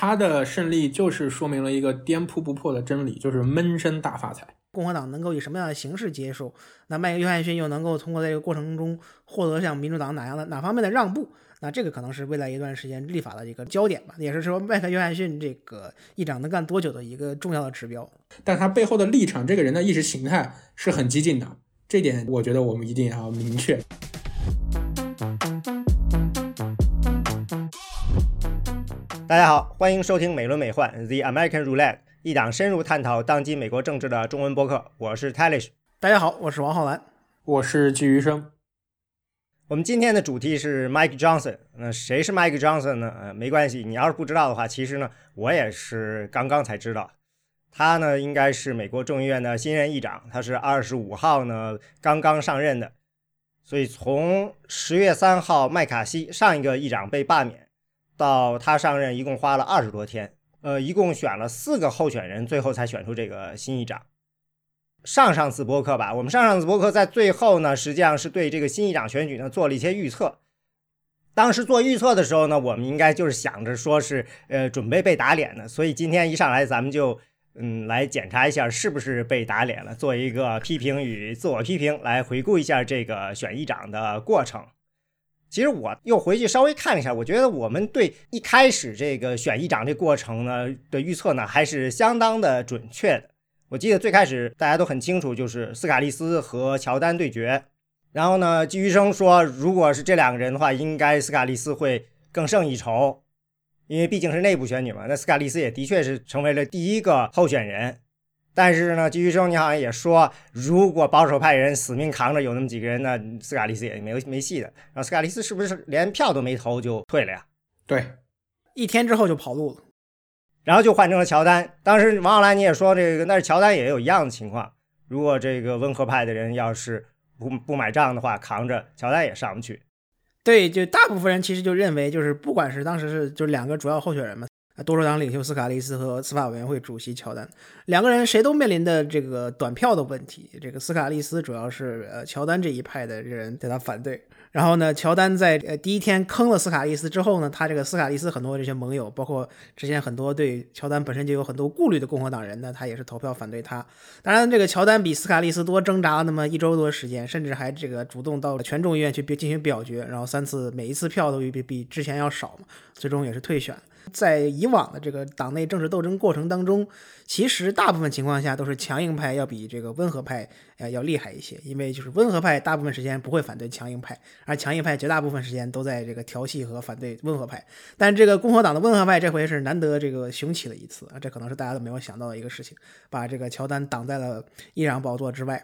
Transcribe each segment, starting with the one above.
他的胜利就是说明了一个颠扑不破的真理，就是闷声大发财。共和党能够以什么样的形式接受？那麦克约翰逊又能够通过在这个过程中获得像民主党哪样的哪方面的让步？那这个可能是未来一段时间立法的一个焦点吧，也是说麦克约翰逊这个议长能干多久的一个重要的指标。但他背后的立场，这个人的意识形态是很激进的，这点我觉得我们一定要明确。大家好，欢迎收听美轮美奂 The American Roulette，一档深入探讨当今美国政治的中文播客。我是 Talish，大家好，我是王浩然，我是季余生。我们今天的主题是 Mike Johnson。那谁是 Mike Johnson 呢？呃，没关系，你要是不知道的话，其实呢，我也是刚刚才知道。他呢，应该是美国众议院的新任议长，他是二十五号呢刚刚上任的。所以从十月三号麦卡锡上一个议长被罢免，到他上任，一共花了二十多天。呃，一共选了四个候选人，最后才选出这个新议长。上上次播客吧，我们上上次播客在最后呢，实际上是对这个新议长选举呢做了一些预测。当时做预测的时候呢，我们应该就是想着说是呃准备被打脸的，所以今天一上来咱们就嗯来检查一下是不是被打脸了，做一个批评与自我批评，来回顾一下这个选议长的过程。其实我又回去稍微看了一下，我觉得我们对一开始这个选议长这过程呢的预测呢还是相当的准确的。我记得最开始大家都很清楚，就是斯卡利斯和乔丹对决。然后呢，季余生说，如果是这两个人的话，应该斯卡利斯会更胜一筹，因为毕竟是内部选举嘛。那斯卡利斯也的确是成为了第一个候选人。但是呢，季余生你好像也说，如果保守派人死命扛着有那么几个人呢，斯卡利斯也没有没戏的。然后斯卡利斯是不是连票都没投就退了呀？对，一天之后就跑路了。然后就换成了乔丹。当时王浩然你也说这个，但是乔丹也有一样的情况。如果这个温和派的人要是不不买账的话，扛着乔丹也上不去。对，就大部分人其实就认为，就是不管是当时是就两个主要候选人嘛，多数党领袖斯卡利斯和司法委员会主席乔丹两个人谁都面临的这个短票的问题。这个斯卡利斯主要是呃乔丹这一派的人对他反对。然后呢，乔丹在呃第一天坑了斯卡利斯之后呢，他这个斯卡利斯很多这些盟友，包括之前很多对乔丹本身就有很多顾虑的共和党人呢，他也是投票反对他。当然，这个乔丹比斯卡利斯多挣扎了那么一周多时间，甚至还这个主动到了全众议院去进行表决，然后三次每一次票都比比之前要少嘛，最终也是退选。在以往的这个党内政治斗争过程当中，其实大部分情况下都是强硬派要比这个温和派呃要厉害一些，因为就是温和派大部分时间不会反对强硬派，而强硬派绝大部分时间都在这个调戏和反对温和派。但这个共和党的温和派这回是难得这个雄起了一次啊，这可能是大家都没有想到的一个事情，把这个乔丹挡在了议长宝座之外。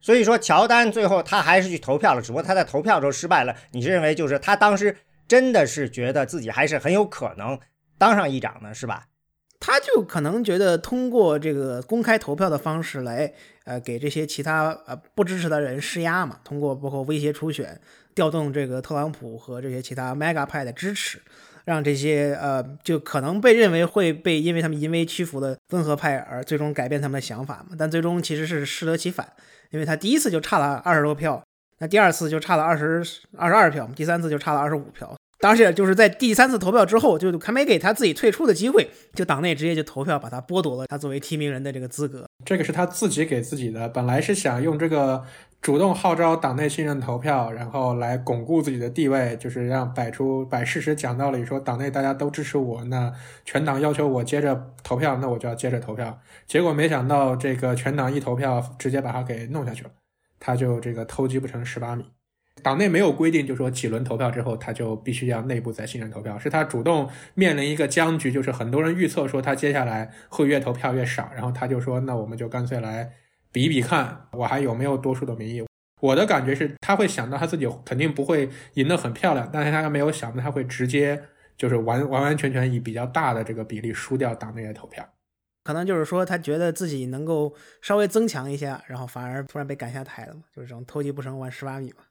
所以说，乔丹最后他还是去投票了，只不过他在投票的时候失败了。你是认为就是他当时？真的是觉得自己还是很有可能当上议长的，是吧？他就可能觉得通过这个公开投票的方式来，呃，给这些其他呃不支持的人施压嘛。通过包括威胁初选，调动这个特朗普和这些其他 mega 派的支持，让这些呃就可能被认为会被因为他们淫威屈服的温和派而最终改变他们的想法嘛。但最终其实是适得其反，因为他第一次就差了二十多票。那第二次就差了二十二十二票，第三次就差了二十五票。当时就是在第三次投票之后，就还没给他自己退出的机会，就党内直接就投票把他剥夺了他作为提名人的这个资格。这个是他自己给自己的，本来是想用这个主动号召党内信任投票，然后来巩固自己的地位，就是让摆出摆事实讲道理，说党内大家都支持我，那全党要求我接着投票，那我就要接着投票。结果没想到这个全党一投票，直接把他给弄下去了。他就这个偷鸡不成蚀把米，党内没有规定，就说几轮投票之后他就必须要内部再信任投票，是他主动面临一个僵局，就是很多人预测说他接下来会越投票越少，然后他就说那我们就干脆来比一比看，我还有没有多数的民意。我的感觉是他会想到他自己肯定不会赢得很漂亮，但是他没有想到他会直接就是完完完全全以比较大的这个比例输掉党内的投票。可能就是说，他觉得自己能够稍微增强一下，然后反而突然被赶下台了嘛，就是这种偷鸡不成玩蚀把米嘛。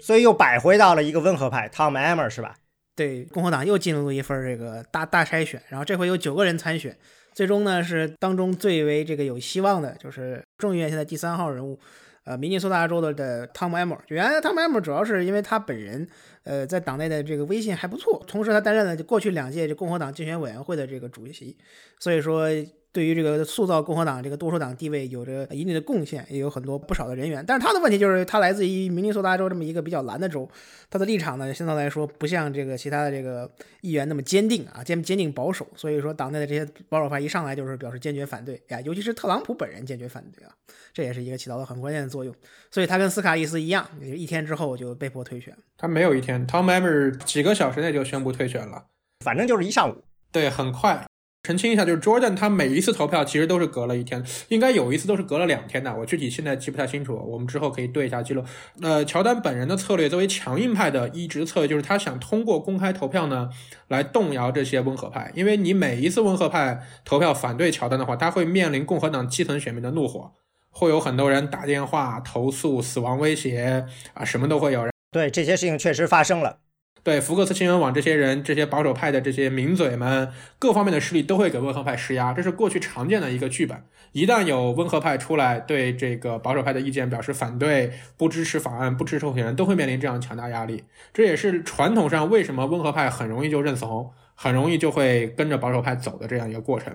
所以又摆回到了一个温和派，Tom Emmer 是吧？对，共和党又进入了一份这个大大筛选，然后这回有九个人参选，最终呢是当中最为这个有希望的，就是众议院现在第三号人物，呃，明尼苏达州的的 Tom Emmer，原来 Tom Emmer 主要是因为他本人，呃，在党内的这个威信还不错，同时他担任了过去两届这共和党竞选委员会的这个主席，所以说。对于这个塑造共和党这个多数党地位有着一定的贡献，也有很多不少的人员。但是他的问题就是，他来自于明尼苏达州这么一个比较蓝的州，他的立场呢，相对来说不像这个其他的这个议员那么坚定啊，坚坚定保守。所以说，党内的这些保守派一上来就是表示坚决反对呀，尤其是特朗普本人坚决反对啊，这也是一个起到了很关键的作用。所以他跟斯卡利斯一样，一天之后就被迫退选。他没有一天，Tom Emmer 几个小时内就宣布退选了，反正就是一上午，对，很快。澄清一下，就是 Jordan 他每一次投票其实都是隔了一天，应该有一次都是隔了两天的。我具体现在记不太清楚，我们之后可以对一下记录。呃，乔丹本人的策略作为强硬派的一直策略，就是他想通过公开投票呢来动摇这些温和派，因为你每一次温和派投票反对乔丹的话，他会面临共和党基层选民的怒火，会有很多人打电话投诉、死亡威胁啊，什么都会有。对这些事情确实发生了。对福克斯新闻网这些人，这些保守派的这些名嘴们，各方面的势力都会给温和派施压，这是过去常见的一个剧本。一旦有温和派出来对这个保守派的意见表示反对，不支持法案，不支持候选人，都会面临这样强大压力。这也是传统上为什么温和派很容易就认怂，很容易就会跟着保守派走的这样一个过程。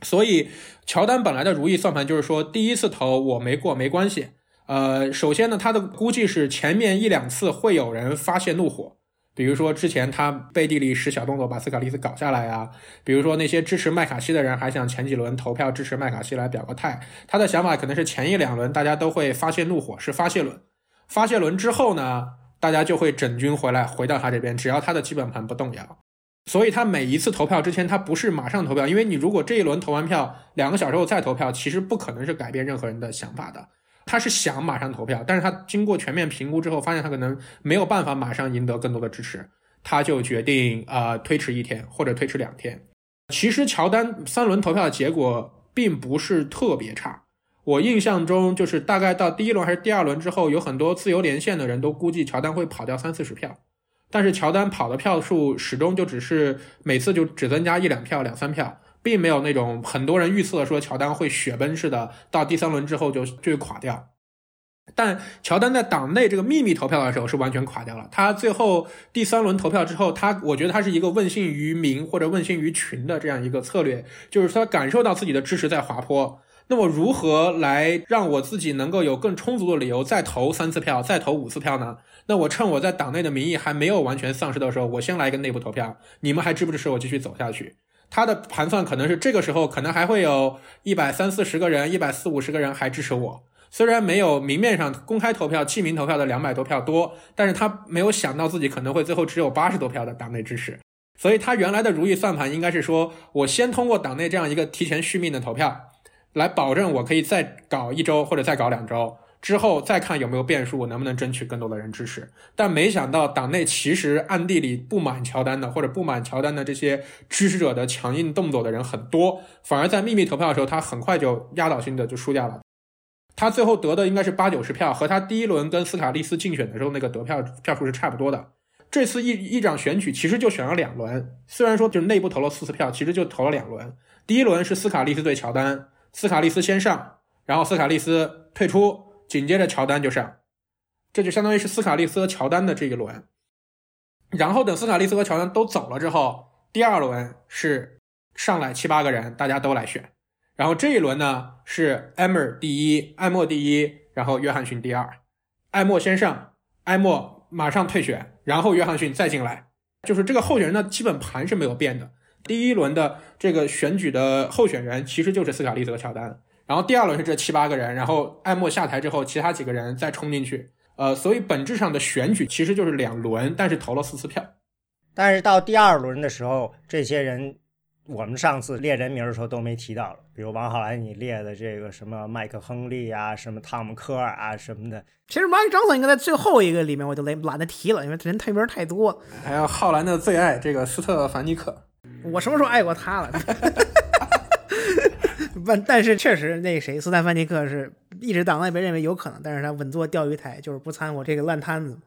所以，乔丹本来的如意算盘就是说，第一次投我没过没关系。呃，首先呢，他的估计是前面一两次会有人发泄怒火。比如说，之前他背地里使小动作把斯卡利斯搞下来啊。比如说，那些支持麦卡锡的人还想前几轮投票支持麦卡锡来表个态。他的想法可能是前一两轮大家都会发泄怒火，是发泄轮。发泄轮之后呢，大家就会整军回来，回到他这边，只要他的基本盘不动摇。所以他每一次投票之前，他不是马上投票，因为你如果这一轮投完票，两个小时后再投票，其实不可能是改变任何人的想法的。他是想马上投票，但是他经过全面评估之后，发现他可能没有办法马上赢得更多的支持，他就决定啊推迟一天或者推迟两天。其实乔丹三轮投票的结果并不是特别差，我印象中就是大概到第一轮还是第二轮之后，有很多自由连线的人都估计乔丹会跑掉三四十票，但是乔丹跑的票数始终就只是每次就只增加一两票、两三票。并没有那种很多人预测说乔丹会雪崩似的到第三轮之后就就垮掉，但乔丹在党内这个秘密投票的时候是完全垮掉了。他最后第三轮投票之后，他我觉得他是一个问信于民或者问信于群的这样一个策略，就是他感受到自己的支持在滑坡。那么如何来让我自己能够有更充足的理由再投三次票，再投五次票呢？那我趁我在党内的民意还没有完全丧失的时候，我先来一个内部投票，你们还支不支持我继续走下去？他的盘算可能是这个时候可能还会有一百三四十个人、一百四五十个人还支持我，虽然没有明面上公开投票、记名投票的两百多票多，但是他没有想到自己可能会最后只有八十多票的党内支持，所以他原来的如意算盘应该是说，我先通过党内这样一个提前续命的投票，来保证我可以再搞一周或者再搞两周。之后再看有没有变数，能不能争取更多的人支持。但没想到党内其实暗地里不满乔丹的，或者不满乔丹的这些支持者的强硬动作的人很多，反而在秘密投票的时候，他很快就压倒性的就输掉了。他最后得的应该是八九十票，和他第一轮跟斯卡利斯竞选的时候那个得票票数是差不多的。这次议议长选举其实就选了两轮，虽然说就是内部投了四次票，其实就投了两轮。第一轮是斯卡利斯对乔丹，斯卡利斯先上，然后斯卡利斯退出。紧接着乔丹就上，这就相当于是斯卡利斯和乔丹的这一轮。然后等斯卡利斯和乔丹都走了之后，第二轮是上来七八个人，大家都来选。然后这一轮呢是艾默第一，艾默第一，然后约翰逊第二。艾默先上，艾默马上退选，然后约翰逊再进来。就是这个候选人的基本盘是没有变的。第一轮的这个选举的候选人其实就是斯卡利斯和乔丹。然后第二轮是这七八个人，然后艾默下台之后，其他几个人再冲进去，呃，所以本质上的选举其实就是两轮，但是投了四次票。但是到第二轮的时候，这些人我们上次列人名的时候都没提到了，比如王浩然你列的这个什么麦克亨利啊，什么汤姆科尔啊什么的。其实马克张森应该在最后一个里面，我就懒懒得提了，因为人太名太多。还有浩然的最爱这个斯特凡尼克，我什么时候爱过他了？但但是确实，那谁斯坦范尼克是一直党内被认为有可能，但是他稳坐钓鱼台，就是不掺和这个烂摊子，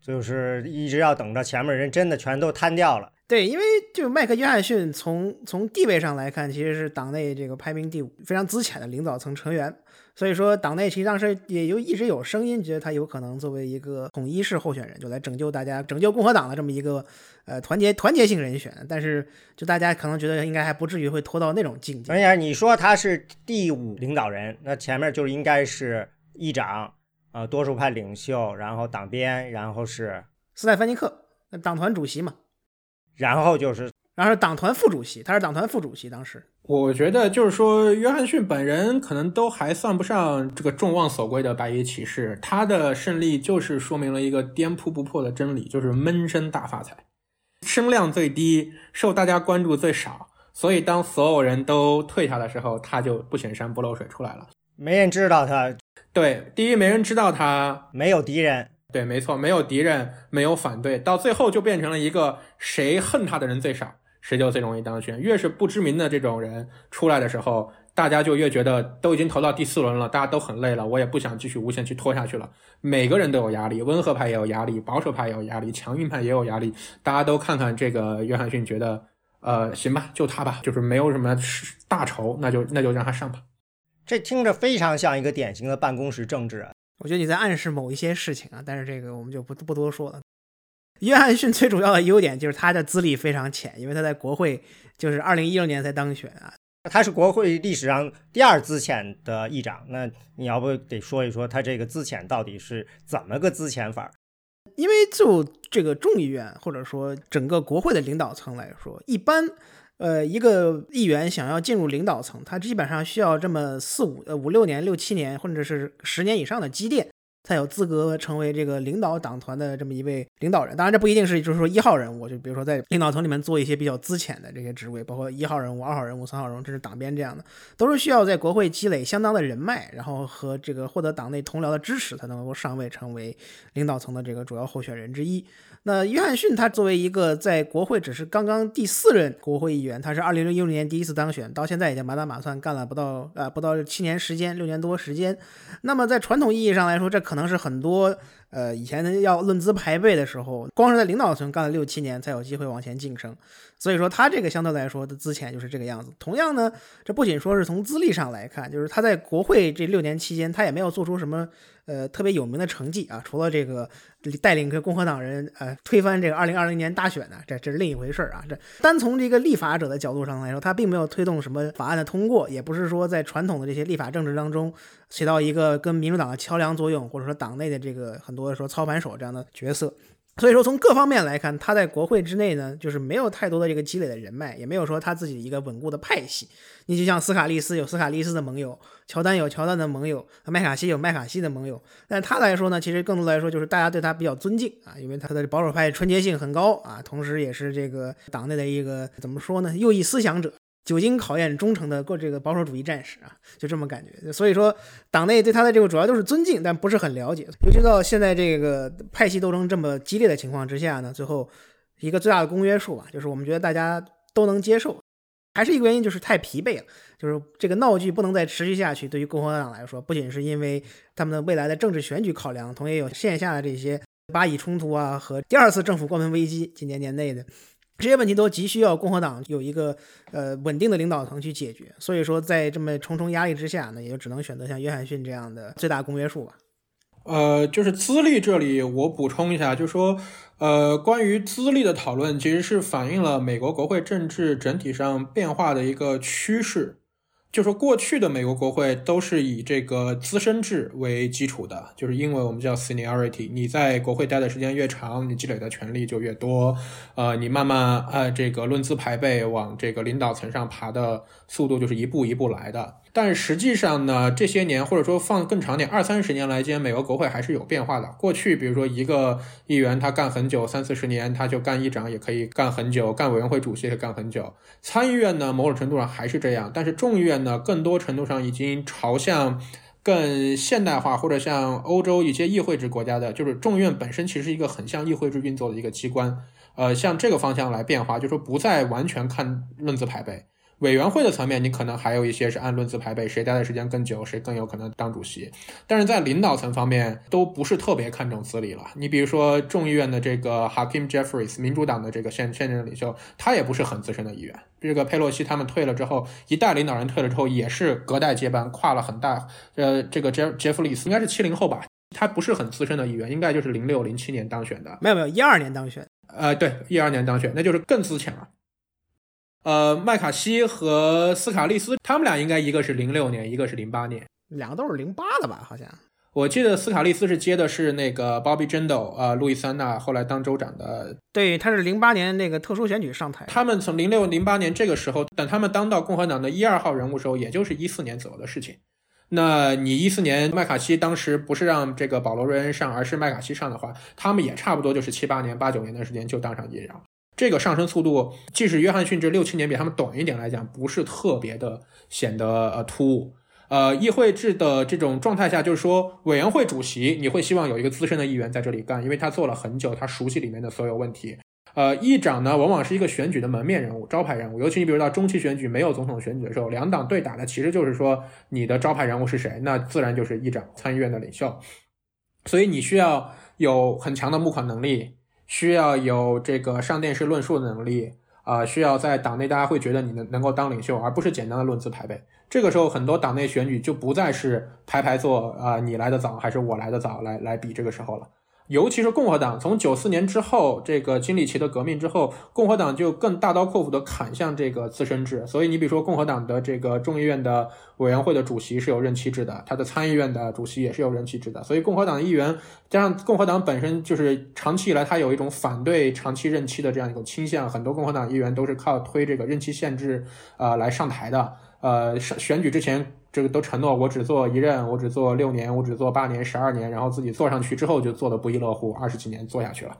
就是一直要等着前面人真的全都瘫掉了，对，因为就麦克约翰逊从从地位上来看，其实是党内这个排名第五、非常资浅的领导层成员。所以说，党内实际上是也就一直有声音，觉得他有可能作为一个统一式候选人，就来拯救大家、拯救共和党的这么一个呃团结团结性人选。但是，就大家可能觉得应该还不至于会拖到那种境界。而且你说他是第五领导人，那前面就是应该是议长，呃，多数派领袖，然后党鞭，然后是斯泰芬尼克，党团主席嘛，然后就是。然后是党团副主席，他是党团副主席。当时我觉得就是说，约翰逊本人可能都还算不上这个众望所归的白衣骑士，他的胜利就是说明了一个颠扑不破的真理，就是闷声大发财，声量最低，受大家关注最少，所以当所有人都退下的时候，他就不显山不漏水出来了。没人知道他，对，第一没人知道他，没有敌人，对，没错，没有敌人，没有反对，到最后就变成了一个谁恨他的人最少。谁就最容易当选。越是不知名的这种人出来的时候，大家就越觉得都已经投到第四轮了，大家都很累了，我也不想继续无限去拖下去了。每个人都有压力，温和派也有压力，保守派也有压力，强硬派也有压力。大家都看看这个约翰逊，觉得呃行吧，就他吧，就是没有什么大仇，那就那就让他上吧。这听着非常像一个典型的办公室政治啊。我觉得你在暗示某一些事情啊，但是这个我们就不不多说了。约翰逊最主要的优点就是他的资历非常浅，因为他在国会就是二零一六年才当选啊。他是国会历史上第二资浅的议长，那你要不得说一说他这个资浅到底是怎么个资浅法？因为就这个众议院或者说整个国会的领导层来说，一般呃一个议员想要进入领导层，他基本上需要这么四五呃五六年、六七年或者是十年以上的积淀。才有资格成为这个领导党团的这么一位领导人。当然，这不一定是就是说一号人物，就比如说在领导层里面做一些比较资浅的这些职位，包括一号人物、二号人物、三号人物，这是党鞭这样的，都是需要在国会积累相当的人脉，然后和这个获得党内同僚的支持，才能够上位成为领导层的这个主要候选人之一。那约翰逊他作为一个在国会只是刚刚第四任国会议员，他是二零零六年第一次当选，到现在已经满打满算干了不到呃不到七年时间，六年多时间。那么在传统意义上来说，这可能是很多呃以前要论资排辈的时候，光是在领导层干了六七年才有机会往前晋升。所以说他这个相对来说的资浅就是这个样子。同样呢，这不仅说是从资历上来看，就是他在国会这六年期间，他也没有做出什么呃特别有名的成绩啊，除了这个。带领个共和党人呃推翻这个二零二零年大选呢，这这是另一回事儿啊。这单从这个立法者的角度上来说，他并没有推动什么法案的通过，也不是说在传统的这些立法政治当中起到一个跟民主党的桥梁作用，或者说党内的这个很多说操盘手这样的角色。所以说，从各方面来看，他在国会之内呢，就是没有太多的这个积累的人脉，也没有说他自己一个稳固的派系。你就像斯卡利斯有斯卡利斯的盟友，乔丹有乔丹的盟友，麦卡锡有麦卡锡的盟友。但他来说呢，其实更多来说就是大家对他比较尊敬啊，因为他的保守派纯洁性很高啊，同时也是这个党内的一个怎么说呢，右翼思想者。久经考验忠诚的过这个保守主义战士啊，就这么感觉。所以说，党内对他的这个主要都是尊敬，但不是很了解。尤其到现在这个派系斗争这么激烈的情况之下呢，最后一个最大的公约数吧，就是我们觉得大家都能接受。还是一个原因就是太疲惫了，就是这个闹剧不能再持续下去。对于共和党来说，不仅是因为他们的未来的政治选举考量，同时也有线下的这些巴以冲突啊和第二次政府关门危机，今年年内的。这些问题都急需要共和党有一个呃稳定的领导层去解决，所以说在这么重重压力之下呢，也就只能选择像约翰逊这样的最大公约数吧。呃，就是资历这里我补充一下，就是说，呃，关于资历的讨论其实是反映了美国国会政治整体上变化的一个趋势。就说过去的美国国会都是以这个资深制为基础的，就是英文我们叫 seniority。你在国会待的时间越长，你积累的权利就越多。呃，你慢慢呃这个论资排辈往这个领导层上爬的速度就是一步一步来的。但实际上呢，这些年或者说放更长点，二三十年来间，美国国会还是有变化的。过去，比如说一个议员他干很久，三四十年，他就干议长也可以干很久，干委员会主席也干很久。参议院呢，某种程度上还是这样，但是众议院呢，更多程度上已经朝向更现代化，或者像欧洲一些议会制国家的，就是众议院本身其实一个很像议会制运作的一个机关，呃，向这个方向来变化，就说不再完全看论资排辈。委员会的层面，你可能还有一些是按论资排辈，谁待的时间更久，谁更有可能当主席。但是在领导层方面，都不是特别看重资历了。你比如说众议院的这个 Hakim Jeffries，民主党的这个现现任领袖，他也不是很资深的议员。这个佩洛西他们退了之后，一代领导人退了之后，也是隔代接班，跨了很大。呃，这个杰杰弗里斯应该是七零后吧，他不是很资深的议员，应该就是零六零七年当选的。没有没有，一二年当选。呃，对，一二年当选，那就是更资浅了。呃，麦卡锡和斯卡利斯，他们俩应该一个是零六年，一个是零八年，两个都是零八的吧？好像我记得斯卡利斯是接的是那个 Bobby Jindal，呃，路易斯安那后来当州长的。对，他是零八年那个特殊选举上台。他们从零六零八年这个时候，等他们当到共和党的一二号人物时候，也就是一四年左右的事情。那你一四年麦卡锡当时不是让这个保罗瑞恩上，而是麦卡锡上的话，他们也差不多就是七八年、八九年的时间就当上议长。这个上升速度，即使约翰逊这六七年比他们短一点来讲，不是特别的显得呃突兀。呃，议会制的这种状态下，就是说委员会主席你会希望有一个资深的议员在这里干，因为他做了很久，他熟悉里面的所有问题。呃，议长呢，往往是一个选举的门面人物、招牌人物，尤其你比如到中期选举没有总统选举的时候，两党对打的其实就是说你的招牌人物是谁，那自然就是议长、参议院的领袖。所以你需要有很强的募款能力，需要有这个上电视论述的能力，啊，需要在党内大家会觉得你能能够当领袖，而不是简单的论资排辈。这个时候，很多党内选举就不再是排排坐啊，你来的早还是我来的早来来比这个时候了。尤其是共和党，从九四年之后，这个金里奇的革命之后，共和党就更大刀阔斧地砍向这个自身制。所以，你比如说，共和党的这个众议院的委员会的主席是有任期制的，他的参议院的主席也是有任期制的。所以，共和党议员加上共和党本身就是长期以来，他有一种反对长期任期的这样一种倾向，很多共和党议员都是靠推这个任期限制啊来上台的。呃，选选举之前。这个都承诺我只做一任，我只做六年，我只做八年、十二年，然后自己坐上去之后就做的不亦乐乎，二十几年做下去了。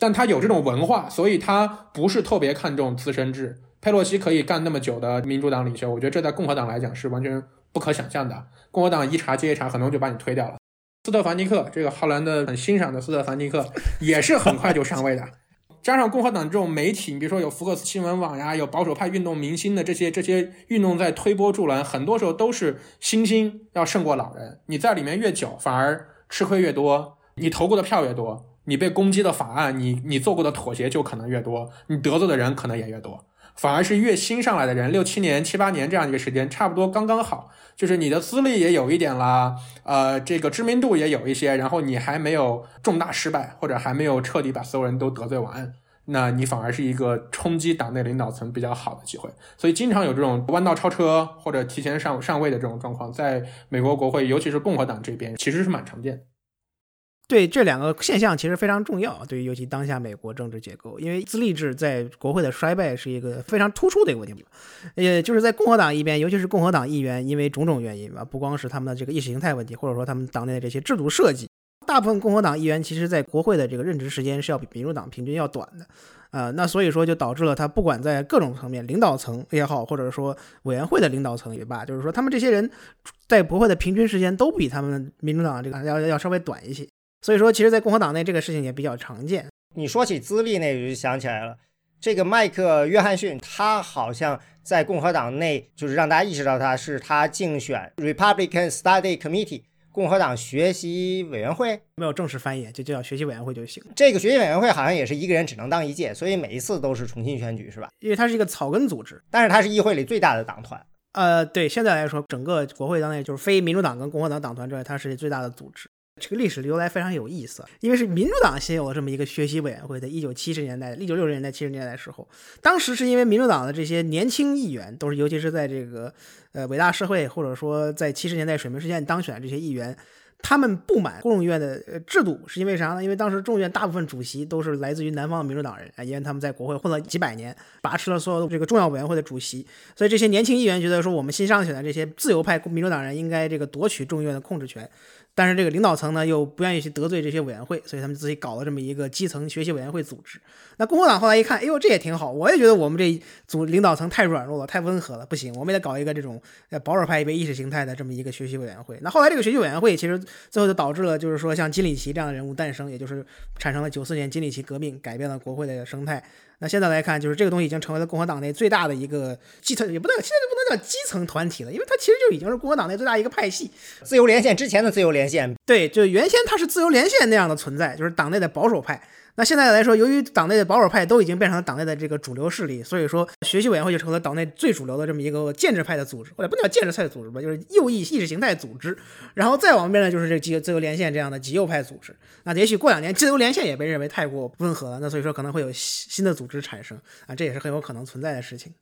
但他有这种文化，所以他不是特别看重资深制。佩洛西可以干那么久的民主党领袖，我觉得这在共和党来讲是完全不可想象的。共和党一茬接一茬，很容易就把你推掉了。斯特凡尼克，这个浩兰的很欣赏的斯特凡尼克，也是很快就上位的。加上共和党这种媒体，你比如说有福克斯新闻网呀，有保守派运动明星的这些这些运动在推波助澜，很多时候都是新星要胜过老人。你在里面越久，反而吃亏越多。你投过的票越多，你被攻击的法案，你你做过的妥协就可能越多，你得罪的人可能也越多。反而是越新上来的人，六七年、七八年这样一个时间，差不多刚刚好，就是你的资历也有一点啦，呃，这个知名度也有一些，然后你还没有重大失败，或者还没有彻底把所有人都得罪完，那你反而是一个冲击党内领导层比较好的机会。所以经常有这种弯道超车或者提前上上位的这种状况，在美国国会，尤其是共和党这边，其实是蛮常见的。对这两个现象其实非常重要，对于尤其当下美国政治结构，因为资历制在国会的衰败是一个非常突出的一个问题。也就是在共和党一边，尤其是共和党议员，因为种种原因吧，不光是他们的这个意识形态问题，或者说他们党内的这些制度设计，大部分共和党议员其实在国会的这个任职时间是要比民主党平均要短的。啊，那所以说就导致了他不管在各种层面，领导层也好，或者说委员会的领导层也罢，就是说他们这些人在国会的平均时间都比他们民主党这个要要稍微短一些。所以说，其实，在共和党内这个事情也比较常见。你说起资历那我，就想起来了，这个麦克约翰逊，他好像在共和党内，就是让大家意识到他是他竞选 Republican Study Committee 共和党学习委员会，没有正式翻译，就叫学习委员会就行。这个学习委员会好像也是一个人只能当一届，所以每一次都是重新选举，是吧？因为它是一个草根组织，但是它是议会里最大的党团。呃，对，现在来说，整个国会当内就是非民主党跟共和党党团之外，它是最大的组织。这个历史由来非常有意思，因为是民主党先有了这么一个学习委员会，在一九七十年代、一九六十年代、七十年代的时候，当时是因为民主党的这些年轻议员，都是尤其是在这个呃伟大社会或者说在七十年代水门事件当选的这些议员。他们不满众议院的制度，是因为啥呢？因为当时众议院大部分主席都是来自于南方的民主党人啊，因为他们在国会混了几百年，把持了所有的这个重要委员会的主席，所以这些年轻议员觉得说，我们新上选的这些自由派民主党人应该这个夺取众议院的控制权。但是这个领导层呢又不愿意去得罪这些委员会，所以他们自己搞了这么一个基层学习委员会组织。那共和党后来一看，哎呦，这也挺好，我也觉得我们这组领导层太软弱了，太温和了，不行，我们也得搞一个这种保守派一为意识形态的这么一个学习委员会。那后来这个学习委员会其实最后就导致了，就是说像金里奇这样的人物诞生，也就是产生了九四年金里奇革命，改变了国会的生态。那现在来看，就是这个东西已经成为了共和党内最大的一个基层，也不能现在就不能叫基层团体了，因为它其实就已经是共和党内最大一个派系。自由连线之前的自由连线，对，就原先它是自由连线那样的存在，就是党内的保守派。那现在来说，由于党内的保守派都已经变成了党内的这个主流势力，所以说学习委员会就成了党内最主流的这么一个建制派的组织，或者不叫建制派的组织吧，就是右翼意识形态组织。然后再往边呢，就是这极自由连线这样的极右派组织。那也许过两年，自由连线也被认为太过温和了，那所以说可能会有新新的组织产生啊，这也是很有可能存在的事情。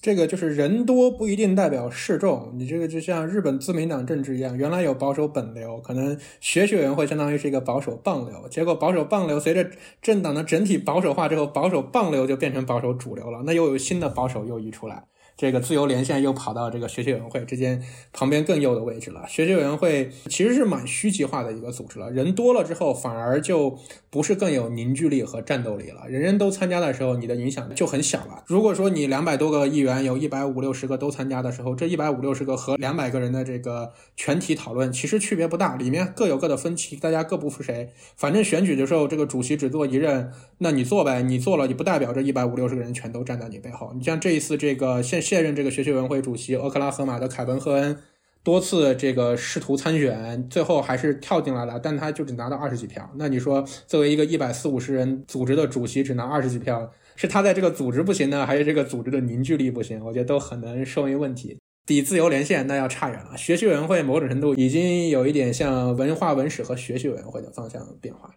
这个就是人多不一定代表势众，你这个就像日本自民党政治一样，原来有保守本流，可能学学委员会相当于是一个保守棒流，结果保守棒流随着政党的整体保守化之后，保守棒流就变成保守主流了，那又有新的保守右翼出来。这个自由连线又跑到这个学习委员会之间旁边更右的位置了。学习委员会其实是蛮虚极化的一个组织了，人多了之后反而就不是更有凝聚力和战斗力了。人人都参加的时候，你的影响就很小了。如果说你两百多个议员，有一百五六十个都参加的时候，这一百五六十个和两百个人的这个全体讨论其实区别不大，里面各有各的分歧，大家各不服谁。反正选举的时候，这个主席只做一任，那你做呗，你做了，你不代表这一百五六十个人全都站在你背后。你像这一次这个现现任这个学习委员会主席，俄克拉荷马的凯文·赫恩，多次这个试图参选，最后还是跳进来了，但他就只拿到二十几票。那你说，作为一个一百四五十人组织的主席，只拿二十几票，是他在这个组织不行呢，还是这个组织的凝聚力不行？我觉得都很能说明问题。比自由连线那要差远了。学习委员会某种程度已经有一点像文化文史和学习委员会的方向变化。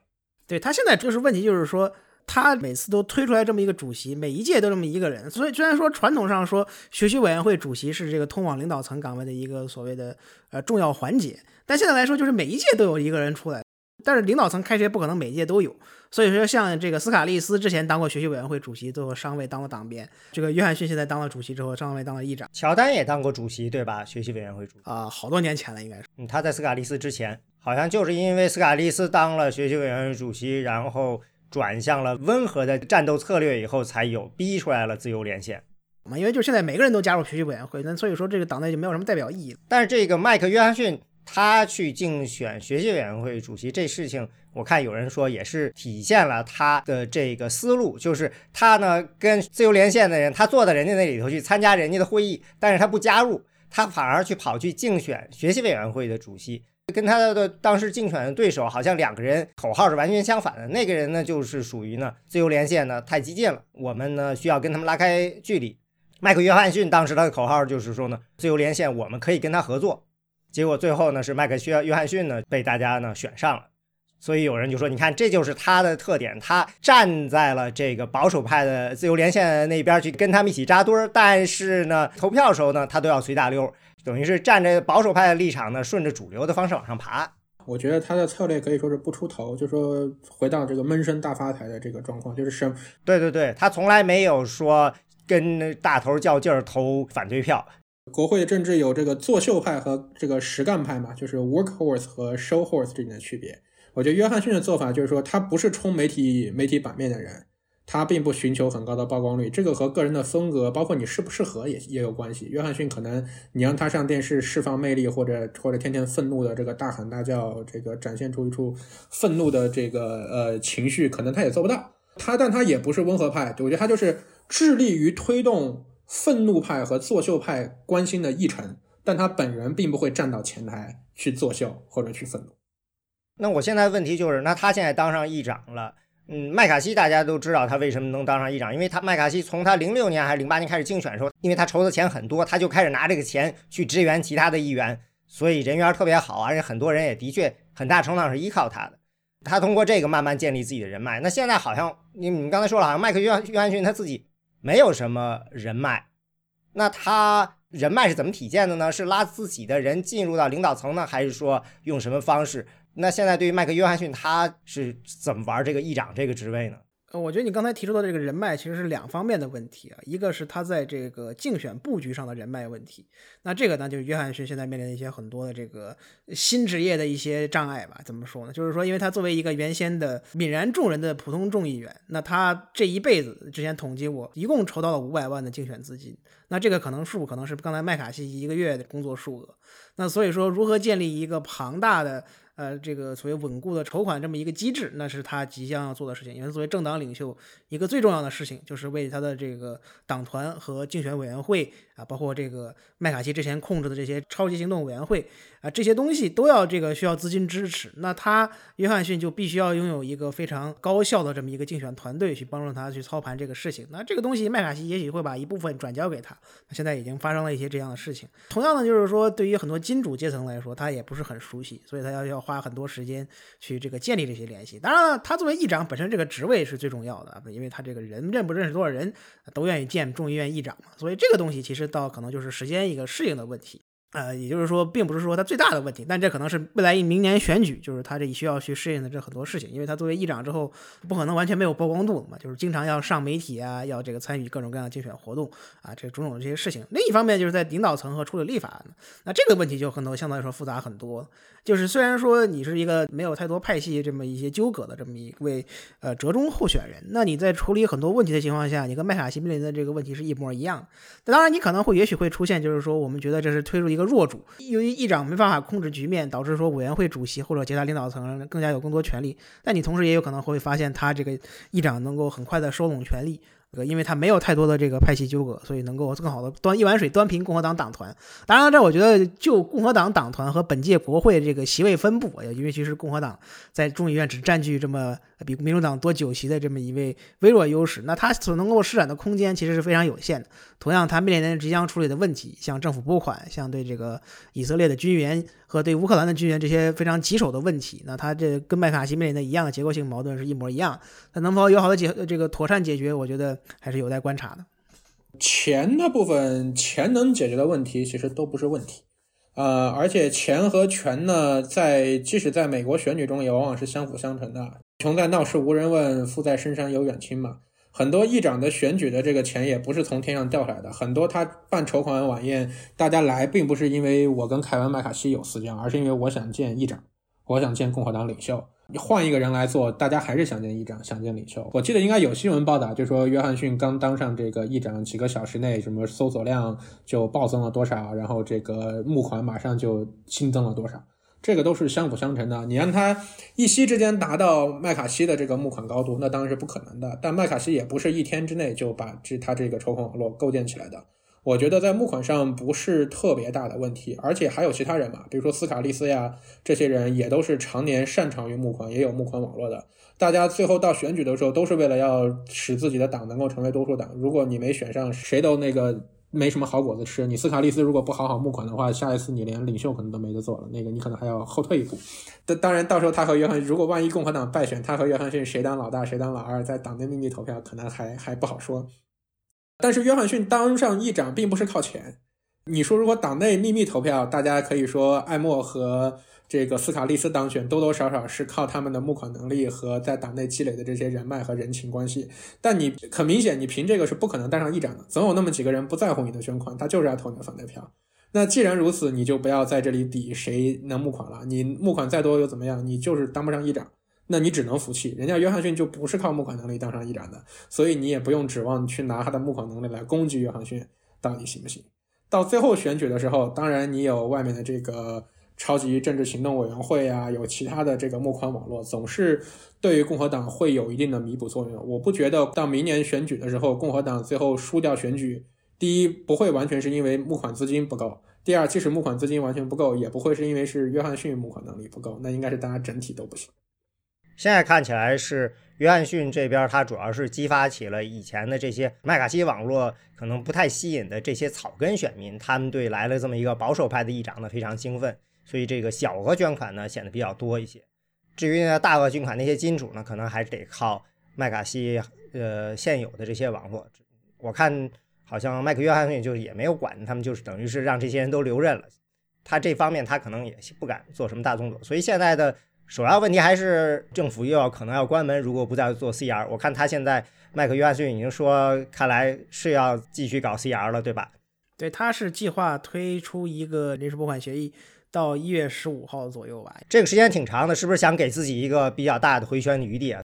对他现在就是问题，就是说。他每次都推出来这么一个主席，每一届都这么一个人，所以虽然说传统上说学习委员会主席是这个通往领导层岗位的一个所谓的呃重要环节，但现在来说就是每一届都有一个人出来，但是领导层开谁不可能每一届都有，所以说像这个斯卡利斯之前当过学习委员会主席，最后上位当了党鞭，这个约翰逊现在当了主席之后上位当了议长，乔丹也当过主席对吧？学习委员会主席。啊，好多年前了应该是，嗯，他在斯卡利斯之前好像就是因为斯卡利斯当了学习委员会主席，然后。转向了温和的战斗策略以后，才有逼出来了自由连线嘛？因为就现在每个人都加入学习委员会，那所以说这个党内就没有什么代表意义。但是这个麦克约翰逊他去竞选学习委员会主席这事情，我看有人说也是体现了他的这个思路，就是他呢跟自由连线的人，他坐在人家那里头去参加人家的会议，但是他不加入，他反而去跑去竞选学习委员会的主席。跟他的当时竞选的对手好像两个人口号是完全相反的。那个人呢，就是属于呢自由连线呢太激进了，我们呢需要跟他们拉开距离。麦克约翰逊当时他的口号就是说呢，自由连线我们可以跟他合作。结果最后呢是麦克约约翰逊呢被大家呢选上了。所以有人就说，你看这就是他的特点，他站在了这个保守派的自由连线那边去跟他们一起扎堆儿，但是呢投票的时候呢他都要随大溜。等于是站着保守派的立场呢，顺着主流的方式往上爬。我觉得他的策略可以说是不出头，就说回到这个闷声大发财的这个状况，就是什？对对对，他从来没有说跟大头较劲儿投反对票。国会政治有这个作秀派和这个实干派嘛，就是 workhorse 和 showhorse 之间的区别。我觉得约翰逊的做法就是说，他不是冲媒体媒体版面的人。他并不寻求很高的曝光率，这个和个人的风格，包括你适不适合也也有关系。约翰逊可能你让他上电视释放魅力，或者或者天天愤怒的这个大喊大叫，这个展现出一出愤怒的这个呃情绪，可能他也做不到。他但他也不是温和派，我觉得他就是致力于推动愤怒派和作秀派关心的议程，但他本人并不会站到前台去作秀或者去愤怒。那我现在问题就是，那他现在当上议长了。嗯，麦卡锡大家都知道他为什么能当上议长，因为他麦卡锡从他零六年还是零八年开始竞选的时候，因为他筹的钱很多，他就开始拿这个钱去支援其他的议员，所以人缘特别好，而且很多人也的确很大程度上是依靠他的。他通过这个慢慢建立自己的人脉。那现在好像你你刚才说了，好像麦克约翰约翰逊他自己没有什么人脉，那他人脉是怎么体现的呢？是拉自己的人进入到领导层呢，还是说用什么方式？那现在对于麦克约翰逊，他是怎么玩这个议长这个职位呢？呃，我觉得你刚才提出的这个人脉其实是两方面的问题啊，一个是他在这个竞选布局上的人脉问题，那这个呢就是约翰逊现在面临一些很多的这个新职业的一些障碍吧？怎么说呢？就是说，因为他作为一个原先的泯然众人的普通众议员，那他这一辈子之前统计过，一共筹到了五百万的竞选资金，那这个可能数可能是刚才麦卡锡一个月的工作数额，那所以说如何建立一个庞大的。呃，这个所谓稳固的筹款这么一个机制，那是他即将要做的事情。因为作为政党领袖，一个最重要的事情就是为他的这个党团和竞选委员会啊，包括这个麦卡锡之前控制的这些超级行动委员会啊，这些东西都要这个需要资金支持。那他约翰逊就必须要拥有一个非常高效的这么一个竞选团队去帮助他去操盘这个事情。那这个东西麦卡锡也许会把一部分转交给他。那现在已经发生了一些这样的事情。同样的，就是说对于很多金主阶层来说，他也不是很熟悉，所以他要要。花很多时间去这个建立这些联系。当然了，他作为议长本身这个职位是最重要的，因为他这个人认不认识多少人都愿意见众议院议长嘛。所以这个东西其实倒可能就是时间一个适应的问题。呃，也就是说，并不是说他最大的问题，但这可能是未来一明年选举，就是他这需要去适应的这很多事情。因为他作为议长之后，不可能完全没有曝光度嘛，就是经常要上媒体啊，要这个参与各种各样竞选活动啊，这种种这些事情。另一方面，就是在领导层和处理立法，那这个问题就可能相对来说复杂很多。就是虽然说你是一个没有太多派系这么一些纠葛的这么一位呃折中候选人，那你在处理很多问题的情况下，你跟麦卡锡面临的这个问题是一模一样。那当然，你可能会也许会出现，就是说我们觉得这是推出一个弱主，由于议长没办法控制局面，导致说委员会主席或者其他领导层更加有更多权利。但你同时也有可能会发现，他这个议长能够很快的收拢权力。因为他没有太多的这个派系纠葛，所以能够更好的端一碗水端平共和党党团。当然，这我觉得就共和党党团和本届国会这个席位分布，因为其实共和党在众议院只占据这么比民主党多九席的这么一位微弱优势，那他所能够施展的空间其实是非常有限的。同样，他面临即将处理的问题，像政府拨款，像对这个以色列的军援和对乌克兰的军援这些非常棘手的问题，那他这跟麦卡锡面临的一样的结构性矛盾是一模一样。那能否有好的解这个妥善解决，我觉得。还是有待观察的。钱的部分，钱能解决的问题其实都不是问题，呃，而且钱和权呢，在即使在美国选举中，也往往是相辅相成的。穷在闹市无人问，富在深山有远亲嘛。很多议长的选举的这个钱也不是从天上掉下来的，很多他办筹款晚宴，大家来并不是因为我跟凯文麦卡锡有私交，而是因为我想见议长，我想见共和党领袖。你换一个人来做，大家还是想见议长，想见领袖。我记得应该有新闻报道，就说约翰逊刚当上这个议长，几个小时内什么搜索量就暴增了多少，然后这个募款马上就新增了多少，这个都是相辅相成的。你让他一夕之间达到麦卡锡的这个募款高度，那当然是不可能的。但麦卡锡也不是一天之内就把这他这个筹款网络构建起来的。我觉得在募款上不是特别大的问题，而且还有其他人嘛，比如说斯卡利斯呀，这些人也都是常年擅长于募款，也有募款网络的。大家最后到选举的时候，都是为了要使自己的党能够成为多数党。如果你没选上，谁都那个没什么好果子吃。你斯卡利斯如果不好好募款的话，下一次你连领袖可能都没得做了，那个你可能还要后退一步。当当然，到时候他和约翰，如果万一共和党败选，他和约翰逊谁当老大谁当老二，在党内秘密投票，可能还还不好说。但是约翰逊当上议长并不是靠钱。你说如果党内秘密投票，大家可以说艾默和这个斯卡利斯当选，多多少少是靠他们的募款能力和在党内积累的这些人脉和人情关系。但你很明显，你凭这个是不可能当上议长的。总有那么几个人不在乎你的捐款，他就是要投你的反对票。那既然如此，你就不要在这里比谁能募款了。你募款再多又怎么样？你就是当不上议长。那你只能服气，人家约翰逊就不是靠募款能力当上议长的，所以你也不用指望去拿他的募款能力来攻击约翰逊到底行不行。到最后选举的时候，当然你有外面的这个超级政治行动委员会啊，有其他的这个募款网络，总是对于共和党会有一定的弥补作用。我不觉得到明年选举的时候，共和党最后输掉选举，第一不会完全是因为募款资金不够，第二即使募款资金完全不够，也不会是因为是约翰逊募款能力不够，那应该是大家整体都不行。现在看起来是约翰逊这边，他主要是激发起了以前的这些麦卡锡网络可能不太吸引的这些草根选民，他们对来了这么一个保守派的议长呢非常兴奋，所以这个小额捐款呢显得比较多一些。至于呢大额捐款那些金主呢，可能还是得靠麦卡锡呃现有的这些网络。我看好像麦克约翰逊就是也没有管他们，就是等于是让这些人都留任了。他这方面他可能也不敢做什么大动作，所以现在的。首要问题还是政府又要可能要关门，如果不再做 CR，我看他现在麦克约翰逊已经说，看来是要继续搞 CR 了，对吧？对，他是计划推出一个临时拨款协议，到一月十五号左右吧。这个时间挺长的，是不是想给自己一个比较大的回旋余地啊？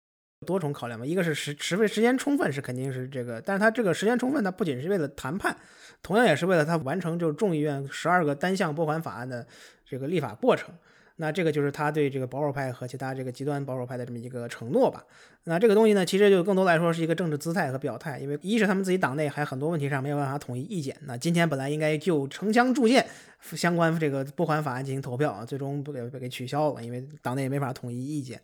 多重考量吧，一个是时时费时间充分是肯定是这个，但是他这个时间充分，他不仅是为了谈判，同样也是为了他完成就是众议院十二个单项拨款法案的这个立法过程。那这个就是他对这个保守派和其他这个极端保守派的这么一个承诺吧。那这个东西呢，其实就更多来说是一个政治姿态和表态，因为一是他们自己党内还很多问题上没有办法统一意见。那今天本来应该就城乡铸建相关这个拨款法案进行投票啊，最终不给被给取消了，因为党内也没法统一意见。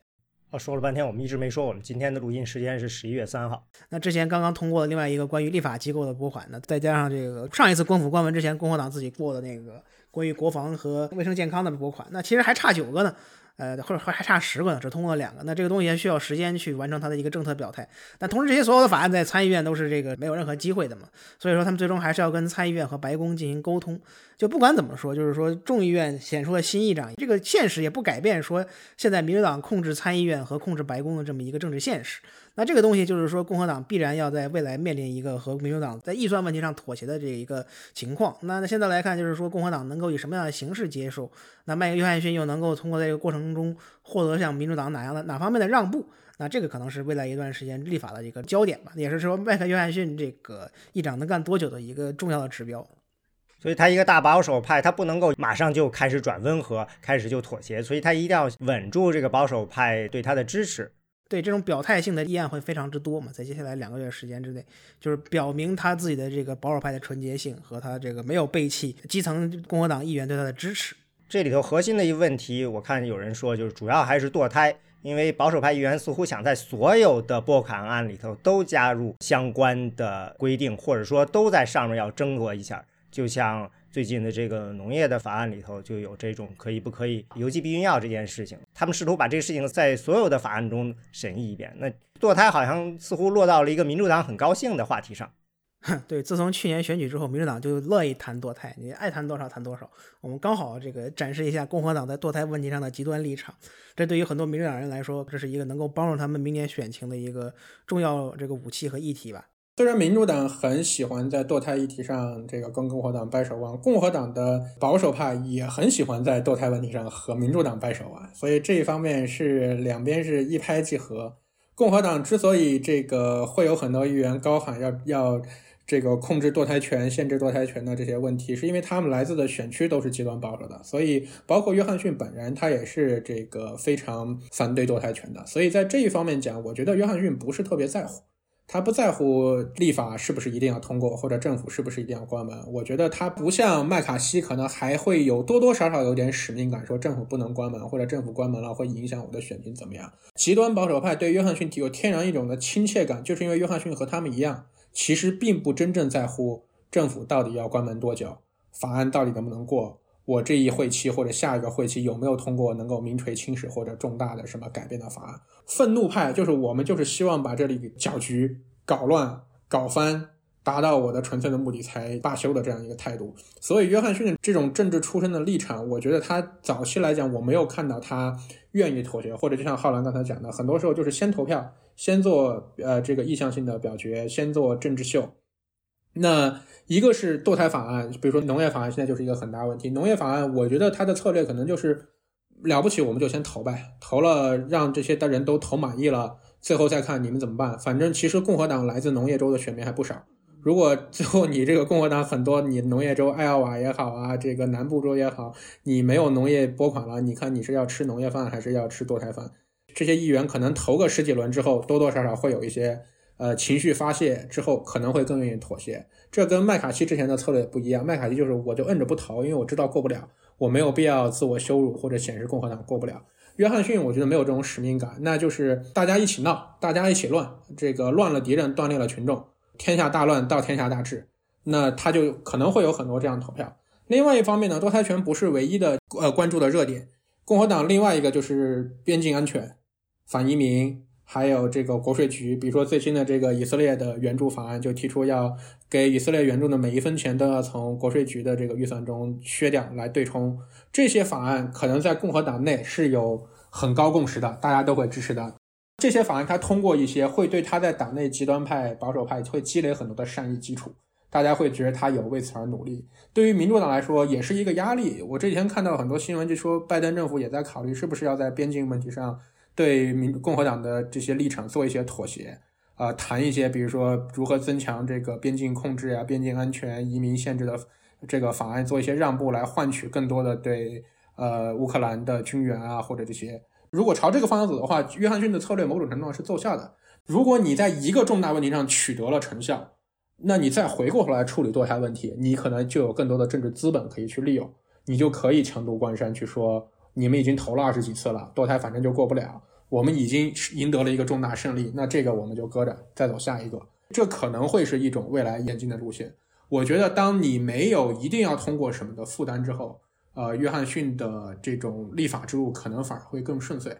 哦，说了半天我们一直没说，我们今天的录音时间是十一月三号。那之前刚刚通过了另外一个关于立法机构的拨款，呢再加上这个上一次官府官文之前共和党自己过的那个。关于国防和卫生健康的拨款，那其实还差九个呢，呃，或者还还差十个呢，只通过了两个。那这个东西还需要时间去完成它的一个政策表态。但同时，这些所有的法案在参议院都是这个没有任何机会的嘛，所以说他们最终还是要跟参议院和白宫进行沟通。就不管怎么说，就是说众议院显出了新议长，这个现实也不改变说现在民主党控制参议院和控制白宫的这么一个政治现实。那这个东西就是说，共和党必然要在未来面临一个和民主党在预算问题上妥协的这一个情况。那现在来看，就是说共和党能够以什么样的形式接受？那麦克约翰逊又能够通过在这个过程中获得像民主党哪样的哪方面的让步？那这个可能是未来一段时间立法的一个焦点吧，也是说麦克约翰逊这个议长能干多久的一个重要的指标。所以他一个大保守派，他不能够马上就开始转温和，开始就妥协，所以他一定要稳住这个保守派对他的支持。对这种表态性的议案会非常之多嘛，在接下来两个月时间之内，就是表明他自己的这个保守派的纯洁性和他这个没有背弃基层共和党议员对他的支持。这里头核心的一个问题，我看有人说就是主要还是堕胎，因为保守派议员似乎想在所有的拨款案里头都加入相关的规定，或者说都在上面要争夺一下，就像。最近的这个农业的法案里头就有这种可以不可以邮寄避孕药这件事情，他们试图把这个事情在所有的法案中审议一遍。那堕胎好像似乎落到了一个民主党很高兴的话题上。对，自从去年选举之后，民主党就乐意谈堕胎，你爱谈多少谈多少。我们刚好这个展示一下共和党在堕胎问题上的极端立场。这对于很多民主党人来说，这是一个能够帮助他们明年选情的一个重要这个武器和议题吧。虽然民主党很喜欢在堕胎议题上这个跟共和党掰手腕，共和党的保守派也很喜欢在堕胎问题上和民主党掰手腕，所以这一方面是两边是一拍即合。共和党之所以这个会有很多议员高喊要要这个控制堕胎权、限制堕胎权的这些问题，是因为他们来自的选区都是极端保守的，所以包括约翰逊本人，他也是这个非常反对堕胎权的。所以在这一方面讲，我觉得约翰逊不是特别在乎。他不在乎立法是不是一定要通过，或者政府是不是一定要关门。我觉得他不像麦卡锡，可能还会有多多少少有点使命感，说政府不能关门，或者政府关门了会影响我的选情怎么样。极端保守派对约翰逊有天然一种的亲切感，就是因为约翰逊和他们一样，其实并不真正在乎政府到底要关门多久，法案到底能不能过。我这一会期或者下一个会期有没有通过能够名垂青史或者重大的什么改变的法案？愤怒派就是我们就是希望把这里搅局、搞乱、搞翻，达到我的纯粹的目的才罢休的这样一个态度。所以约翰逊这种政治出身的立场，我觉得他早期来讲我没有看到他愿意妥协，或者就像浩然刚才讲的，很多时候就是先投票，先做呃这个意向性的表决，先做政治秀。那一个是堕胎法案，比如说农业法案，现在就是一个很大问题。农业法案，我觉得它的策略可能就是了不起，我们就先投呗，投了让这些的人都投满意了，最后再看你们怎么办。反正其实共和党来自农业州的选民还不少。如果最后你这个共和党很多，你农业州艾奥瓦也好啊，这个南部州也好，你没有农业拨款了，你看你是要吃农业饭还是要吃堕胎饭？这些议员可能投个十几轮之后，多多少少会有一些。呃，情绪发泄之后可能会更愿意妥协，这跟麦卡锡之前的策略不一样。麦卡锡就是我就摁着不投，因为我知道过不了，我没有必要自我羞辱或者显示共和党过不了。约翰逊我觉得没有这种使命感，那就是大家一起闹，大家一起乱，这个乱了敌人，锻炼了群众，天下大乱到天下大治，那他就可能会有很多这样投票。另外一方面呢，堕胎权不是唯一的呃关注的热点，共和党另外一个就是边境安全、反移民。还有这个国税局，比如说最新的这个以色列的援助法案，就提出要给以色列援助的每一分钱都要从国税局的这个预算中削掉来对冲。这些法案可能在共和党内是有很高共识的，大家都会支持的。这些法案它通过一些，会对他在党内极端派、保守派会积累很多的善意基础，大家会觉得他有为此而努力。对于民主党来说，也是一个压力。我这几天看到很多新闻，就说拜登政府也在考虑是不是要在边境问题上。对民共和党的这些立场做一些妥协，啊，谈一些，比如说如何增强这个边境控制啊、边境安全、移民限制的这个法案，做一些让步，来换取更多的对呃乌克兰的军援啊，或者这些。如果朝这个方向走的话，约翰逊的策略某种程度上是奏效的。如果你在一个重大问题上取得了成效，那你再回过头来处理堕胎问题，你可能就有更多的政治资本可以去利用，你就可以强渡关山去说，你们已经投了二十几次了，堕胎反正就过不了，我们已经赢得了一个重大胜利，那这个我们就搁着，再走下一个，这可能会是一种未来演进的路线。我觉得，当你没有一定要通过什么的负担之后，呃，约翰逊的这种立法之路可能反而会更顺遂，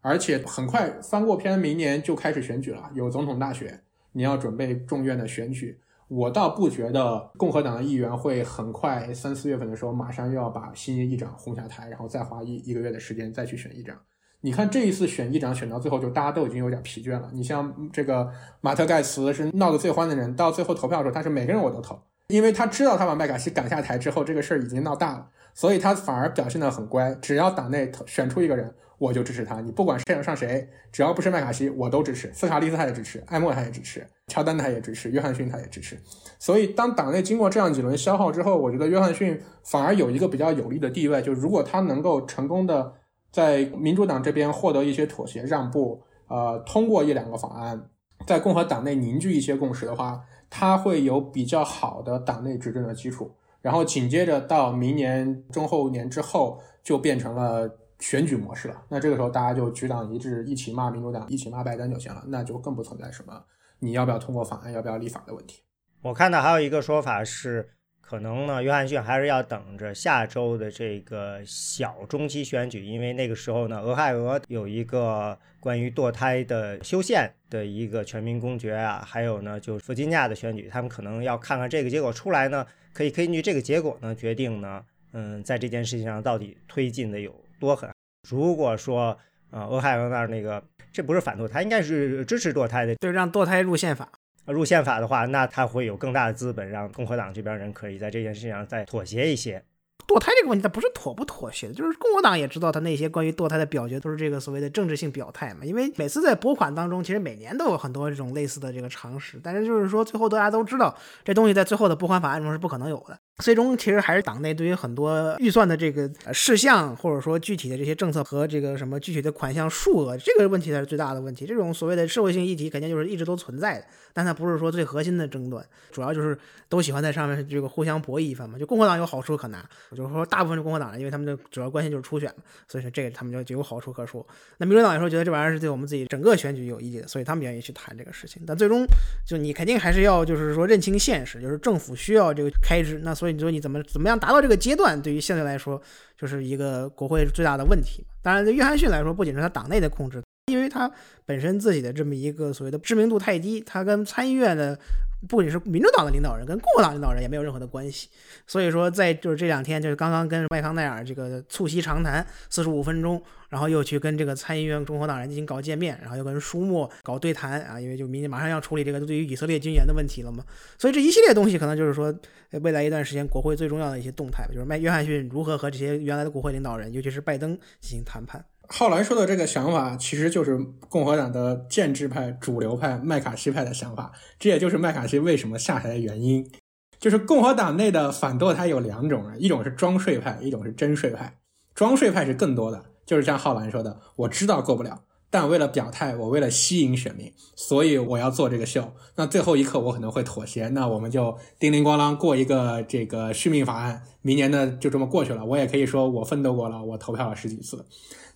而且很快翻过篇，明年就开始选举了，有总统大选。你要准备众院的选举，我倒不觉得共和党的议员会很快三四月份的时候马上又要把新议长轰下台，然后再花一一个月的时间再去选议长。你看这一次选议长选到最后，就大家都已经有点疲倦了。你像这个马特盖茨是闹得最欢的人，到最后投票的时候，他是每个人我都投，因为他知道他把麦卡锡赶下台之后，这个事儿已经闹大了，所以他反而表现得很乖，只要党内选出一个人。我就支持他，你不管上上谁，只要不是麦卡锡，我都支持。斯卡利斯他也支持，艾默他也支持，乔丹他也支持，约翰逊他也支持。所以当党内经过这样几轮消耗之后，我觉得约翰逊反而有一个比较有利的地位，就如果他能够成功的在民主党这边获得一些妥协让步，呃，通过一两个法案，在共和党内凝聚一些共识的话，他会有比较好的党内执政的基础。然后紧接着到明年中后年之后，就变成了。选举模式了，那这个时候大家就举党一致，一起骂民主党，一起骂拜登就行了，那就更不存在什么你要不要通过法案，要不要立法的问题。我看到还有一个说法是，可能呢，约翰逊还是要等着下周的这个小中期选举，因为那个时候呢，俄亥俄有一个关于堕胎的修宪的一个全民公决啊，还有呢，就是弗吉尼亚的选举，他们可能要看看这个结果出来呢，可以根据这个结果呢，决定呢，嗯，在这件事情上到底推进的有。多狠！如果说呃，俄亥俄那儿那个，这不是反堕胎，应该是支持堕胎的，就让堕胎入宪法。入宪法的话，那他会有更大的资本，让共和党这边人可以在这件事情上再妥协一些。堕胎这个问题，它不是妥不妥协的，就是共和党也知道，他那些关于堕胎的表决都是这个所谓的政治性表态嘛。因为每次在拨款当中，其实每年都有很多这种类似的这个常识，但是就是说最后大家都知道，这东西在最后的拨款法案中是不可能有的。最终其实还是党内对于很多预算的这个事项，或者说具体的这些政策和这个什么具体的款项数额这个问题才是最大的问题。这种所谓的社会性议题肯定就是一直都存在的，但它不是说最核心的争端，主要就是都喜欢在上面这个互相博弈一番嘛。就共和党有好处可拿，就是说大部分是共和党人，因为他们的主要关心就是初选嘛，所以说这个他们就就有好处可说。那民主党也说觉得这玩意儿是对我们自己整个选举有意义的，所以他们愿意去谈这个事情。但最终就你肯定还是要就是说认清现实，就是政府需要这个开支，那所。所以你说你怎么怎么样达到这个阶段，对于现在来说就是一个国会最大的问题。当然，对约翰逊来说，不仅是他党内的控制，因为他本身自己的这么一个所谓的知名度太低，他跟参议院的。不仅是民主党的领导人，跟共和党领导人也没有任何的关系。所以说，在就是这两天，就是刚刚跟麦康奈尔这个促膝长谈四十五分钟，然后又去跟这个参议院共和党人进行搞见面，然后又跟舒默搞对谈啊，因为就明年马上要处理这个对于以色列军援的问题了嘛。所以这一系列东西，可能就是说未来一段时间国会最重要的一些动态，就是麦约翰逊如何和这些原来的国会领导人，尤其是拜登进行谈判。浩然说的这个想法，其实就是共和党的建制派、主流派麦卡锡派的想法。这也就是麦卡锡为什么下台的原因。就是共和党内的反堕胎有两种人，一种是装睡派，一种是真睡派。装睡派是更多的，就是像浩然说的，我知道过不了，但为了表态，我为了吸引选民，所以我要做这个秀。那最后一刻我可能会妥协，那我们就叮铃咣啷过一个这个续命法案，明年呢就这么过去了。我也可以说我奋斗过了，我投票了十几次。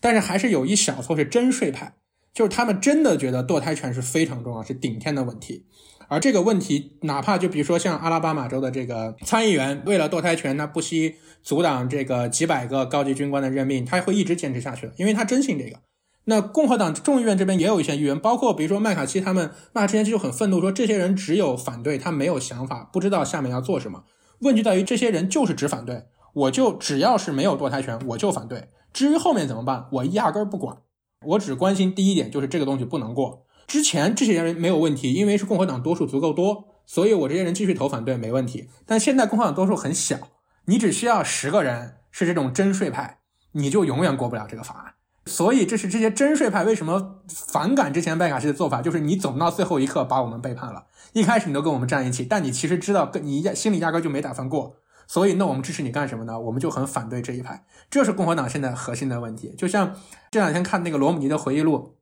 但是还是有一小撮是真税派，就是他们真的觉得堕胎权是非常重要，是顶天的问题。而这个问题，哪怕就比如说像阿拉巴马州的这个参议员，为了堕胎权，他不惜阻挡这个几百个高级军官的任命，他会一直坚持下去的，因为他真信这个。那共和党众议院这边也有一些议员，包括比如说麦卡锡他们，麦卡锡之前就很愤怒，说这些人只有反对，他没有想法，不知道下面要做什么。问题在于这些人就是只反对，我就只要是没有堕胎权，我就反对。至于后面怎么办，我压根儿不管，我只关心第一点，就是这个东西不能过。之前这些人没有问题，因为是共和党多数足够多，所以我这些人继续投反对没问题。但现在共和党多数很小，你只需要十个人是这种真税派，你就永远过不了这个法案。所以这是这些真税派为什么反感之前麦卡锡的做法，就是你走到最后一刻把我们背叛了。一开始你都跟我们站一起，但你其实知道跟你压心里压根就没打算过。所以那我们支持你干什么呢？我们就很反对这一派，这是共和党现在核心的问题。就像这两天看那个罗姆尼的回忆录，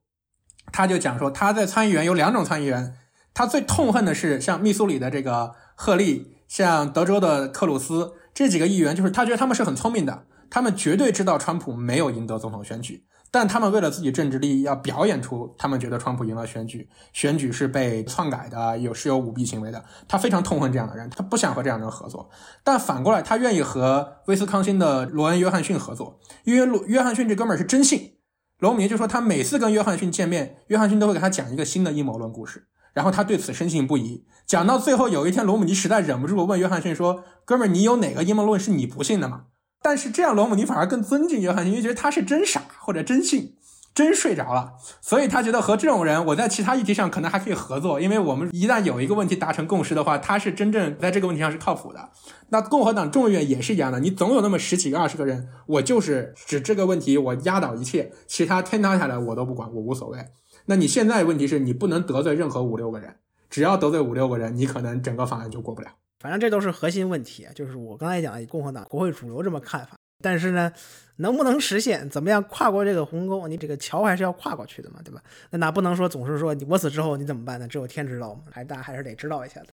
他就讲说他在参议员有两种参议员，他最痛恨的是像密苏里的这个赫利，像德州的克鲁斯这几个议员，就是他觉得他们是很聪明的，他们绝对知道川普没有赢得总统选举。但他们为了自己政治利益，要表演出他们觉得川普赢了选举，选举是被篡改的，有是有舞弊行为的。他非常痛恨这样的人，他不想和这样的人合作。但反过来，他愿意和威斯康星的罗恩·约翰逊合作，因为罗约翰逊这哥们儿是真信。罗姆尼就说，他每次跟约翰逊见面，约翰逊都会给他讲一个新的阴谋论故事，然后他对此深信不疑。讲到最后，有一天，罗姆尼实在忍不住问约翰逊说：“哥们儿，你有哪个阴谋论是你不信的吗？”但是这样，罗姆尼反而更尊敬约翰逊，因为觉得他是真傻或者真信，真睡着了，所以他觉得和这种人，我在其他议题上可能还可以合作，因为我们一旦有一个问题达成共识的话，他是真正在这个问题上是靠谱的。那共和党众议院也是一样的，你总有那么十几个、二十个人，我就是指这个问题，我压倒一切，其他天塌下来我都不管，我无所谓。那你现在问题是你不能得罪任何五六个人，只要得罪五六个人，你可能整个法案就过不了。反正这都是核心问题，就是我刚才讲的共和党国会主流这么看法，但是呢，能不能实现，怎么样跨过这个鸿沟？你这个桥还是要跨过去的嘛，对吧？那哪不能说总是说你我死之后你怎么办呢？只有天知道嘛，还大家还是得知道一下的。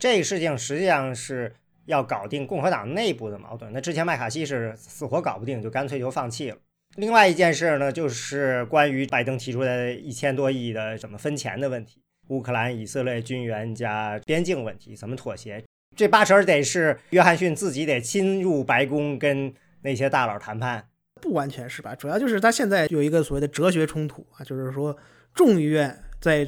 这个事情实际上是要搞定共和党内部的矛盾。那之前麦卡锡是死活搞不定，就干脆就放弃了。另外一件事呢，就是关于拜登提出的一千多亿的怎么分钱的问题，乌克兰、以色列军援加边境问题怎么妥协？这八成得是约翰逊自己得亲入白宫跟那些大佬谈判，不完全是吧？主要就是他现在有一个所谓的哲学冲突啊，就是说众议院在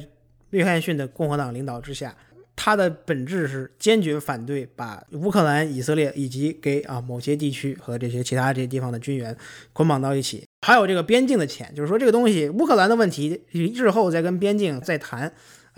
约翰逊的共和党领导之下，他的本质是坚决反对把乌克兰、以色列以及给啊某些地区和这些其他这些地方的军援捆绑到一起，还有这个边境的钱，就是说这个东西乌克兰的问题日后再跟边境再谈。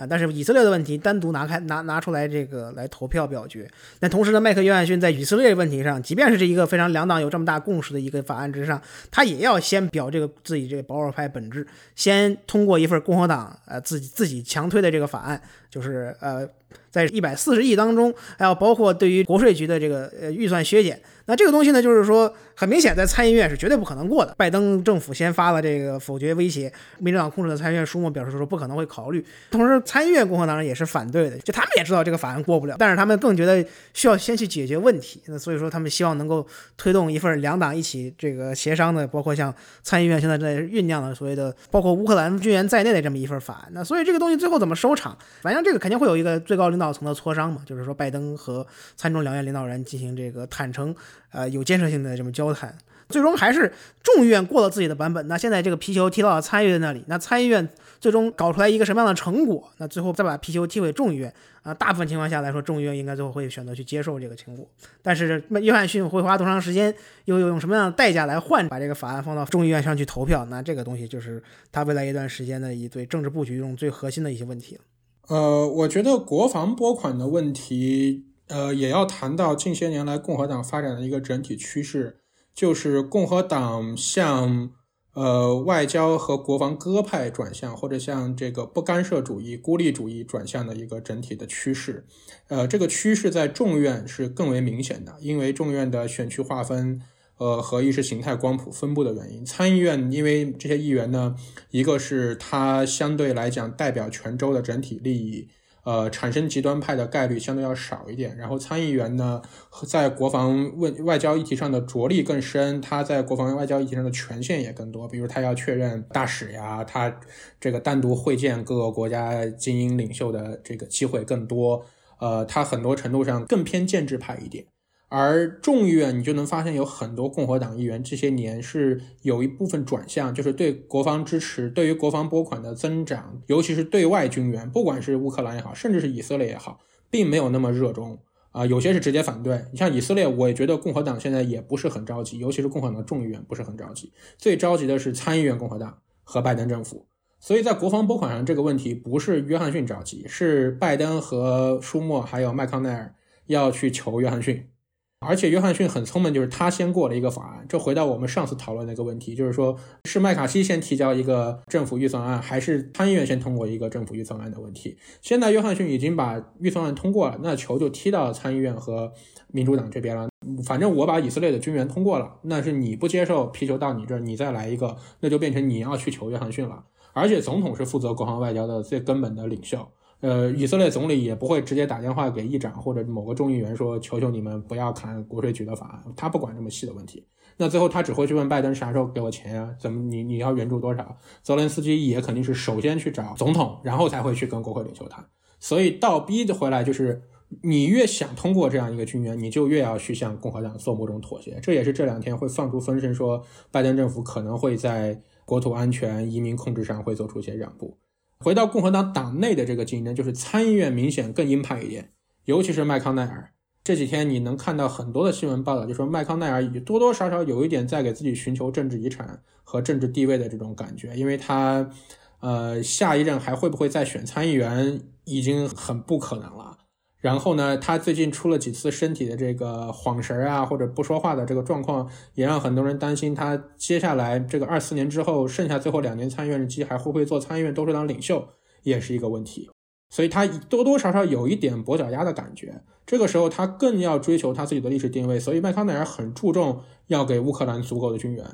但是以色列的问题单独拿开拿拿出来这个来投票表决。那同时呢，麦克约翰逊在以色列问题上，即便是这一个非常两党有这么大共识的一个法案之上，他也要先表这个自己这个保守派本质，先通过一份共和党呃自己自己强推的这个法案，就是呃在一百四十亿当中，还有包括对于国税局的这个呃预算削减。那这个东西呢，就是说，很明显，在参议院是绝对不可能过的。拜登政府先发了这个否决威胁，民主党控制的参议院书目表示说不可能会考虑。同时，参议院共和党人也是反对的，就他们也知道这个法案过不了，但是他们更觉得需要先去解决问题。那所以说，他们希望能够推动一份两党一起这个协商的，包括像参议院现在在酝酿的所谓的包括乌克兰军援在内的这么一份法案。那所以这个东西最后怎么收场，反正这个肯定会有一个最高领导层的磋商嘛，就是说拜登和参众两院领导人进行这个坦诚。呃，有建设性的这么交谈，最终还是众议院过了自己的版本。那现在这个皮球踢到了参议院那里，那参议院最终搞出来一个什么样的成果？那最后再把皮球踢回众议院啊。大部分情况下来说，众议院应该最后会选择去接受这个成果。但是约翰逊会花多长时间，又用什么样的代价来换把这个法案放到众议院上去投票？那这个东西就是他未来一段时间的一对政治布局中最核心的一些问题了。呃，我觉得国防拨款的问题。呃，也要谈到近些年来共和党发展的一个整体趋势，就是共和党向呃外交和国防鸽派转向，或者向这个不干涉主义、孤立主义转向的一个整体的趋势。呃，这个趋势在众院是更为明显的，因为众院的选区划分呃和意识形态光谱分布的原因。参议院因为这些议员呢，一个是他相对来讲代表全州的整体利益。呃，产生极端派的概率相对要少一点。然后参议员呢，在国防问外交议题上的着力更深，他在国防外交议题上的权限也更多。比如他要确认大使呀，他这个单独会见各个国家精英领袖的这个机会更多。呃，他很多程度上更偏建制派一点。而众议院，你就能发现有很多共和党议员这些年是有一部分转向，就是对国防支持、对于国防拨款的增长，尤其是对外军援，不管是乌克兰也好，甚至是以色列也好，并没有那么热衷啊。有些是直接反对。你像以色列，我也觉得共和党现在也不是很着急，尤其是共和党众议院不是很着急。最着急的是参议院共和党和拜登政府。所以在国防拨款上这个问题，不是约翰逊着急，是拜登和舒默还有麦康奈尔要去求约翰逊。而且约翰逊很聪明，就是他先过了一个法案。这回到我们上次讨论那个问题，就是说是麦卡锡先提交一个政府预算案，还是参议院先通过一个政府预算案的问题。现在约翰逊已经把预算案通过了，那球就踢到参议院和民主党这边了。反正我把以色列的军援通过了，那是你不接受皮球到你这儿，你再来一个，那就变成你要去求约翰逊了。而且总统是负责国防外交的最根本的领袖，呃，以色列总理也不会直接打电话给议长或者某个众议员说求求你们不要砍国税局的法案，他不管这么细的问题。那最后他只会去问拜登啥时候给我钱呀？怎么你你要援助多少？泽连斯基也肯定是首先去找总统，然后才会去跟国会领袖谈。所以倒逼的回来就是，你越想通过这样一个军援，你就越要去向共和党做某种妥协。这也是这两天会放出风声说，拜登政府可能会在国土安全、移民控制上会做出一些让步。回到共和党党内的这个竞争，就是参议院明显更鹰派一点，尤其是麦康奈尔。这几天你能看到很多的新闻报道，就说麦康奈尔已多多少少有一点在给自己寻求政治遗产和政治地位的这种感觉，因为他，呃，下一任还会不会再选参议员已经很不可能了。然后呢，他最近出了几次身体的这个晃神啊，或者不说话的这个状况，也让很多人担心他接下来这个二四年之后剩下最后两年参议院任期还会不会做参议院多数党领袖，也是一个问题。所以他多多少少有一点跛脚鸭的感觉。这个时候，他更要追求他自己的历史定位。所以，麦康奈尔很注重要给乌克兰足够的军援。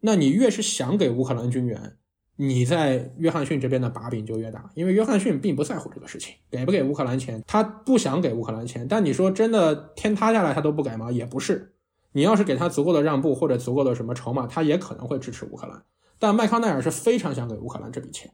那你越是想给乌克兰军援，你在约翰逊这边的把柄就越大，因为约翰逊并不在乎这个事情，给不给乌克兰钱，他不想给乌克兰钱。但你说真的天塌下来他都不给吗？也不是。你要是给他足够的让步或者足够的什么筹码，他也可能会支持乌克兰。但麦康奈尔是非常想给乌克兰这笔钱。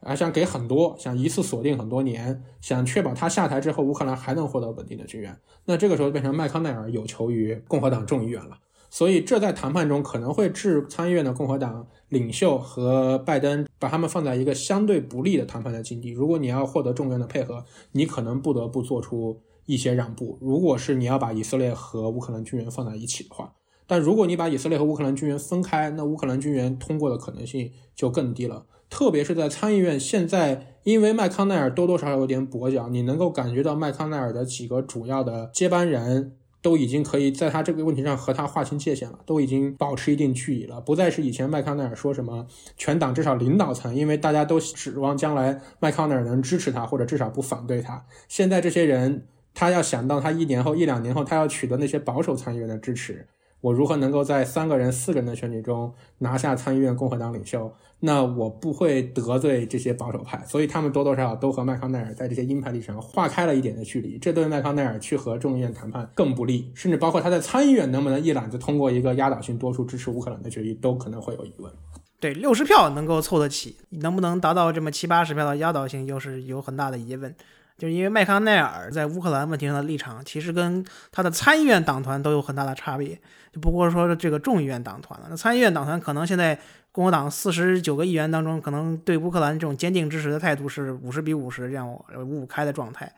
啊，想给很多，想一次锁定很多年，想确保他下台之后乌克兰还能获得稳定的军援。那这个时候变成麦康奈尔有求于共和党众议员了，所以这在谈判中可能会置参议院的共和党领袖和拜登把他们放在一个相对不利的谈判的境地。如果你要获得众院的配合，你可能不得不做出一些让步。如果是你要把以色列和乌克兰军援放在一起的话，但如果你把以色列和乌克兰军援分开，那乌克兰军援通过的可能性就更低了。特别是在参议院，现在因为麦康奈尔多多少少有点跛脚，你能够感觉到麦康奈尔的几个主要的接班人都已经可以在他这个问题上和他划清界限了，都已经保持一定距离了，不再是以前麦康奈尔说什么全党至少领导层，因为大家都指望将来麦康奈尔能支持他或者至少不反对他。现在这些人，他要想到他一年后、一两年后他要取得那些保守参议员的支持。我如何能够在三个人、四个人的选举中拿下参议院共和党领袖？那我不会得罪这些保守派，所以他们多多少少都和麦康奈尔在这些鹰派立场上划开了一点的距离，这对麦康奈尔去和众议院谈判更不利，甚至包括他在参议院能不能一揽子通过一个压倒性多数支持乌克兰的决议，都可能会有疑问。对，六十票能够凑得起，能不能达到这么七八十票的压倒性，又是有很大的疑问。就是因为麦康奈尔在乌克兰问题上的立场，其实跟他的参议院党团都有很大的差别，就不过说这个众议院党团了。那参议院党团可能现在共和党四十九个议员当中，可能对乌克兰这种坚定支持的态度是五十比五十这样五五开的状态。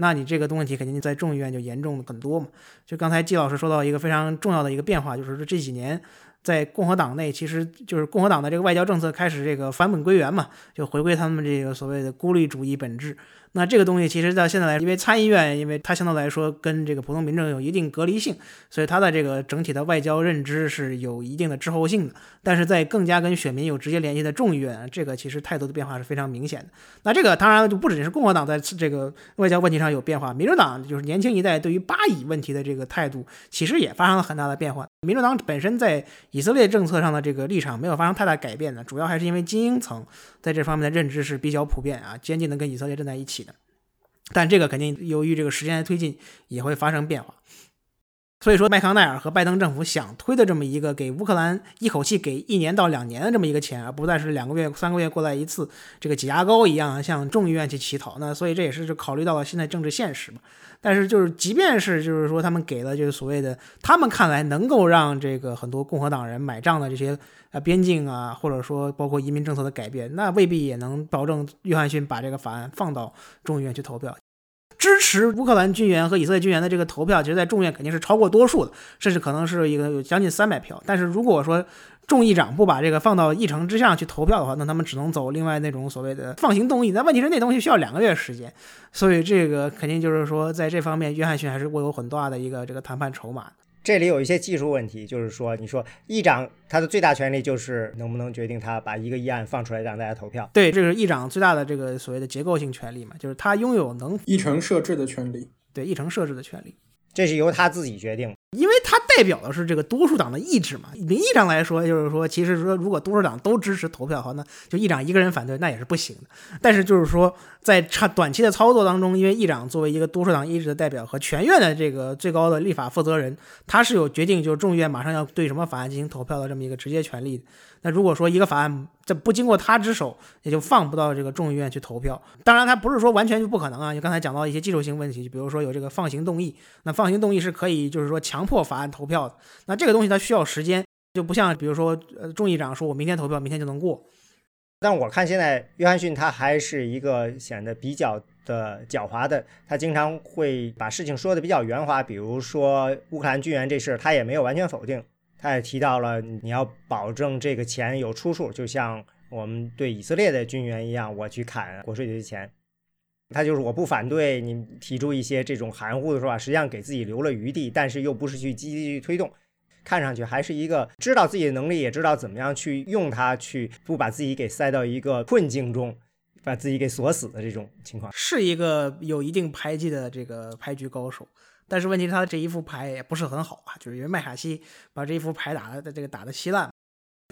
那你这个问题肯定在众议院就严重很多嘛。就刚才季老师说到一个非常重要的一个变化，就是这几年在共和党内，其实就是共和党的这个外交政策开始这个返本归元嘛，就回归他们这个所谓的孤立主义本质。那这个东西其实到现在来，因为参议院，因为它相对来说跟这个普通民众有一定隔离性，所以它的这个整体的外交认知是有一定的滞后性的。但是在更加跟选民有直接联系的众议院，这个其实态度的变化是非常明显的。那这个当然就不仅是共和党在这个外交问题上有变化，民主党就是年轻一代对于巴以问题的这个态度，其实也发生了很大的变化。民主党本身在以色列政策上的这个立场没有发生太大改变的，主要还是因为精英层在这方面的认知是比较普遍啊，坚定的跟以色列站在一起。但这个肯定由于这个时间的推进也会发生变化，所以说麦康奈尔和拜登政府想推的这么一个给乌克兰一口气给一年到两年的这么一个钱，而不再是两个月、三个月过来一次，这个挤牙膏一样向众议院去乞讨。那所以这也是就考虑到了现在政治现实嘛。但是就是即便是就是说他们给了就是所谓的他们看来能够让这个很多共和党人买账的这些。啊，边境啊，或者说包括移民政策的改变，那未必也能保证约翰逊把这个法案放到众议院去投票。支持乌克兰军援和以色列军援的这个投票，其实，在众院肯定是超过多数的，甚至可能是一个有将近三百票。但是如果说众议长不把这个放到议程之上去投票的话，那他们只能走另外那种所谓的放行动议。那问题是那东西需要两个月时间，所以这个肯定就是说，在这方面，约翰逊还是握有很大的一个这个谈判筹码。这里有一些技术问题，就是说，你说议长他的最大权利就是能不能决定他把一个议案放出来让大家投票？对，这是议长最大的这个所谓的结构性权利嘛，就是他拥有能议程设置的权利。对，议程设置的权利。这是由他自己决定。因为他代表的是这个多数党的意志嘛，名义上来说就是说，其实说如果多数党都支持投票的话，那就议长一个人反对那也是不行的。但是就是说，在长短期的操作当中，因为议长作为一个多数党意志的代表和全院的这个最高的立法负责人，他是有决定就是众议院马上要对什么法案进行投票的这么一个直接权利。那如果说一个法案这不经过他之手，也就放不到这个众议院去投票。当然，他不是说完全就不可能啊。就刚才讲到一些技术性问题，就比如说有这个放行动议，那放行动议是可以就是说强强迫法案投票。那这个东西它需要时间，就不像比如说呃众议长说我明天投票，明天就能过。但我看现在约翰逊他还是一个显得比较的狡猾的，他经常会把事情说的比较圆滑，比如说乌克兰军援这事，他也没有完全否定。他也提到了，你要保证这个钱有出处，就像我们对以色列的军援一样，我去砍国税局的钱。他就是我不反对你提出一些这种含糊的说法，实际上给自己留了余地，但是又不是去积极去推动，看上去还是一个知道自己的能力，也知道怎么样去用它，去不把自己给塞到一个困境中，把自己给锁死的这种情况，是一个有一定牌技的这个牌局高手。但是问题是，他这一副牌也不是很好啊，就是因为麦卡锡把这一副牌打的这个打的稀烂，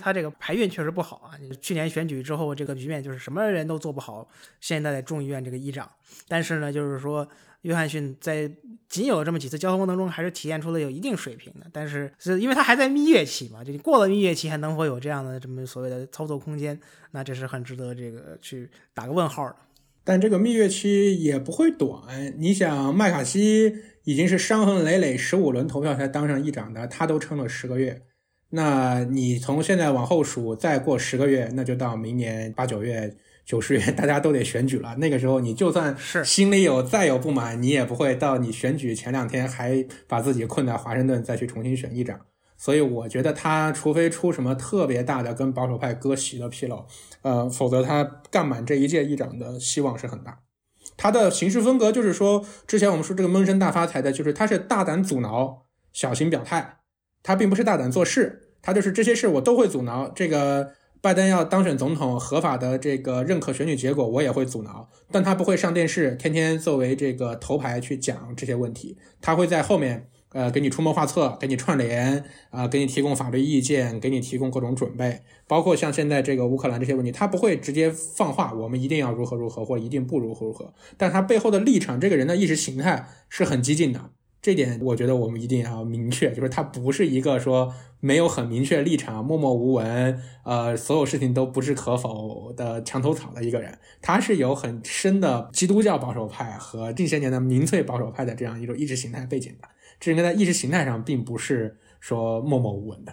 他这个牌运确实不好啊。去年选举之后，这个局面就是什么人都做不好，现在的众议院这个议长。但是呢，就是说约翰逊在仅有这么几次交锋当中，还是体现出了有一定水平的。但是是因为他还在蜜月期嘛，就过了蜜月期还能否有这样的这么所谓的操作空间，那这是很值得这个去打个问号的。但这个蜜月期也不会短，你想麦卡锡。已经是伤痕累累，十五轮投票才当上议长的，他都撑了十个月。那你从现在往后数，再过十个月，那就到明年八九月、九十月，大家都得选举了。那个时候，你就算是心里有再有不满，你也不会到你选举前两天还把自己困在华盛顿再去重新选议长。所以，我觉得他除非出什么特别大的跟保守派割席的纰漏，呃，否则他干满这一届议长的希望是很大。他的行事风格就是说，之前我们说这个闷声大发财的，就是他是大胆阻挠，小心表态。他并不是大胆做事，他就是这些事我都会阻挠。这个拜登要当选总统，合法的这个认可选举结果，我也会阻挠。但他不会上电视，天天作为这个头牌去讲这些问题，他会在后面。呃，给你出谋划策，给你串联，啊，给你提供法律意见，给你提供各种准备，包括像现在这个乌克兰这些问题，他不会直接放话，我们一定要如何如何，或一定不如何如何，但他背后的立场，这个人的意识形态是很激进的，这点我觉得我们一定要明确，就是他不是一个说没有很明确立场、默默无闻，呃，所有事情都不置可否的墙头草的一个人，他是有很深的基督教保守派和近些年的民粹保守派的这样一种意识形态背景的。这应该在意识形态上并不是说默默无闻的。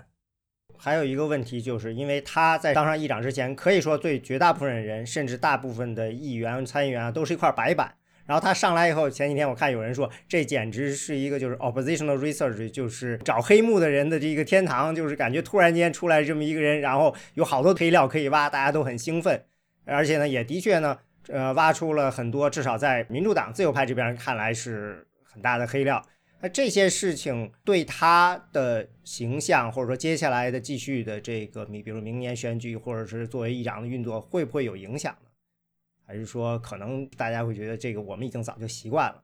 还有一个问题，就是因为他在当上议长之前，可以说对绝大部分人，甚至大部分的议员、参议员啊，都是一块白板。然后他上来以后，前几天我看有人说，这简直是一个就是 oppositional research，就是找黑幕的人的这个天堂，就是感觉突然间出来这么一个人，然后有好多黑料可以挖，大家都很兴奋。而且呢，也的确呢，呃，挖出了很多，至少在民主党自由派这边看来是很大的黑料。那这些事情对他的形象，或者说接下来的继续的这个，你比如明年选举，或者是作为议长的运作，会不会有影响呢？还是说可能大家会觉得这个我们已经早就习惯了？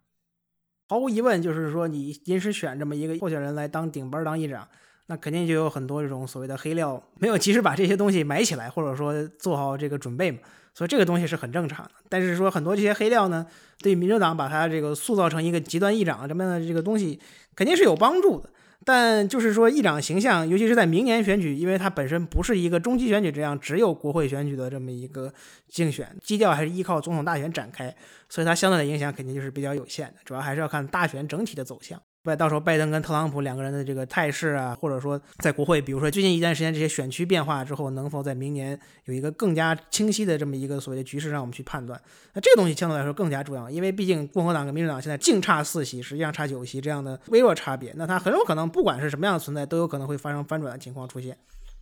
毫无疑问，就是说你临时选这么一个候选人来当顶班当议长，那肯定就有很多这种所谓的黑料，没有及时把这些东西埋起来，或者说做好这个准备嘛。所以这个东西是很正常的，但是说很多这些黑料呢，对民主党把它这个塑造成一个极端议长这么样的这个东西，肯定是有帮助的。但就是说议长形象，尤其是在明年选举，因为它本身不是一个中期选举这样只有国会选举的这么一个竞选基调，还是依靠总统大选展开，所以它相对的影响肯定就是比较有限的，主要还是要看大选整体的走向。拜到时候拜登跟特朗普两个人的这个态势啊，或者说在国会，比如说最近一段时间这些选区变化之后，能否在明年有一个更加清晰的这么一个所谓的局势，让我们去判断。那这个东西相对来说更加重要，因为毕竟共和党跟民主党现在净差四席，实际上差九席这样的微弱差别，那它很有可能不管是什么样的存在，都有可能会发生翻转的情况出现。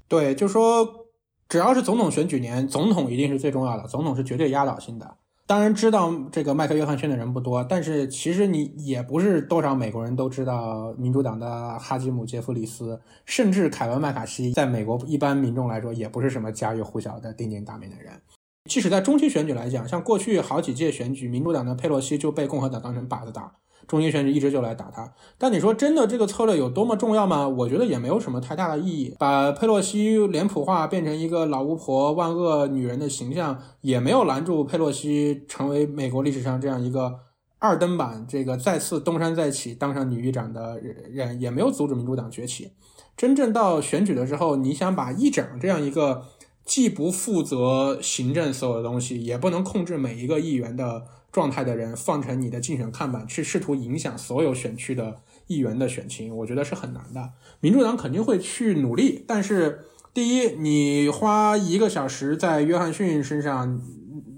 对，就说只要是总统选举年，总统一定是最重要的，总统是绝对压倒性的。当然知道这个麦克约翰逊的人不多，但是其实你也不是多少美国人都知道民主党的哈基姆·杰弗里斯，甚至凯文·麦卡锡，在美国一般民众来说也不是什么家喻户晓的鼎鼎大名的人。即使在中期选举来讲，像过去好几届选举，民主党的佩洛西就被共和党当成靶子打。中心选举一直就来打他。但你说真的，这个策略有多么重要吗？我觉得也没有什么太大的意义。把佩洛西脸谱化，变成一个老巫婆、万恶女人的形象，也没有拦住佩洛西成为美国历史上这样一个二登版，这个再次东山再起当上女议长的人，也没有阻止民主党崛起。真正到选举的时候，你想把议长这样一个既不负责行政所有的东西，也不能控制每一个议员的。状态的人放成你的竞选看板，去试图影响所有选区的议员的选情，我觉得是很难的。民主党肯定会去努力，但是第一，你花一个小时在约翰逊身上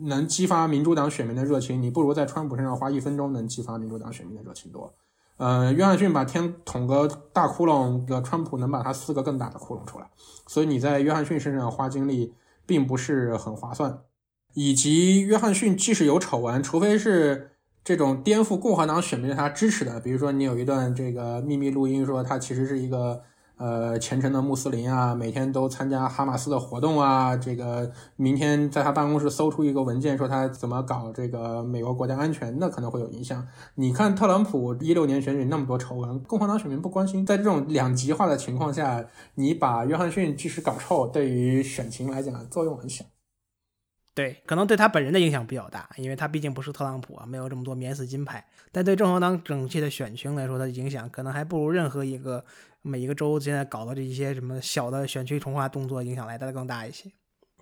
能激发民主党选民的热情，你不如在川普身上花一分钟能激发民主党选民的热情多。呃，约翰逊把天捅个大窟窿，个川普能把他撕个更大的窟窿出来，所以你在约翰逊身上花精力并不是很划算。以及约翰逊即使有丑闻，除非是这种颠覆共和党选民对他支持的，比如说你有一段这个秘密录音，说他其实是一个呃虔诚的穆斯林啊，每天都参加哈马斯的活动啊，这个明天在他办公室搜出一个文件，说他怎么搞这个美国国家安全，那可能会有影响。你看特朗普一六年选举那么多丑闻，共和党选民不关心，在这种两极化的情况下，你把约翰逊即使搞臭，对于选情来讲作用很小。对，可能对他本人的影响比较大，因为他毕竟不是特朗普啊，没有这么多免死金牌。但对共和党整体的选情来说，他的影响可能还不如任何一个每一个州现在搞的这一些什么小的选区重划动作影响来的更大一些。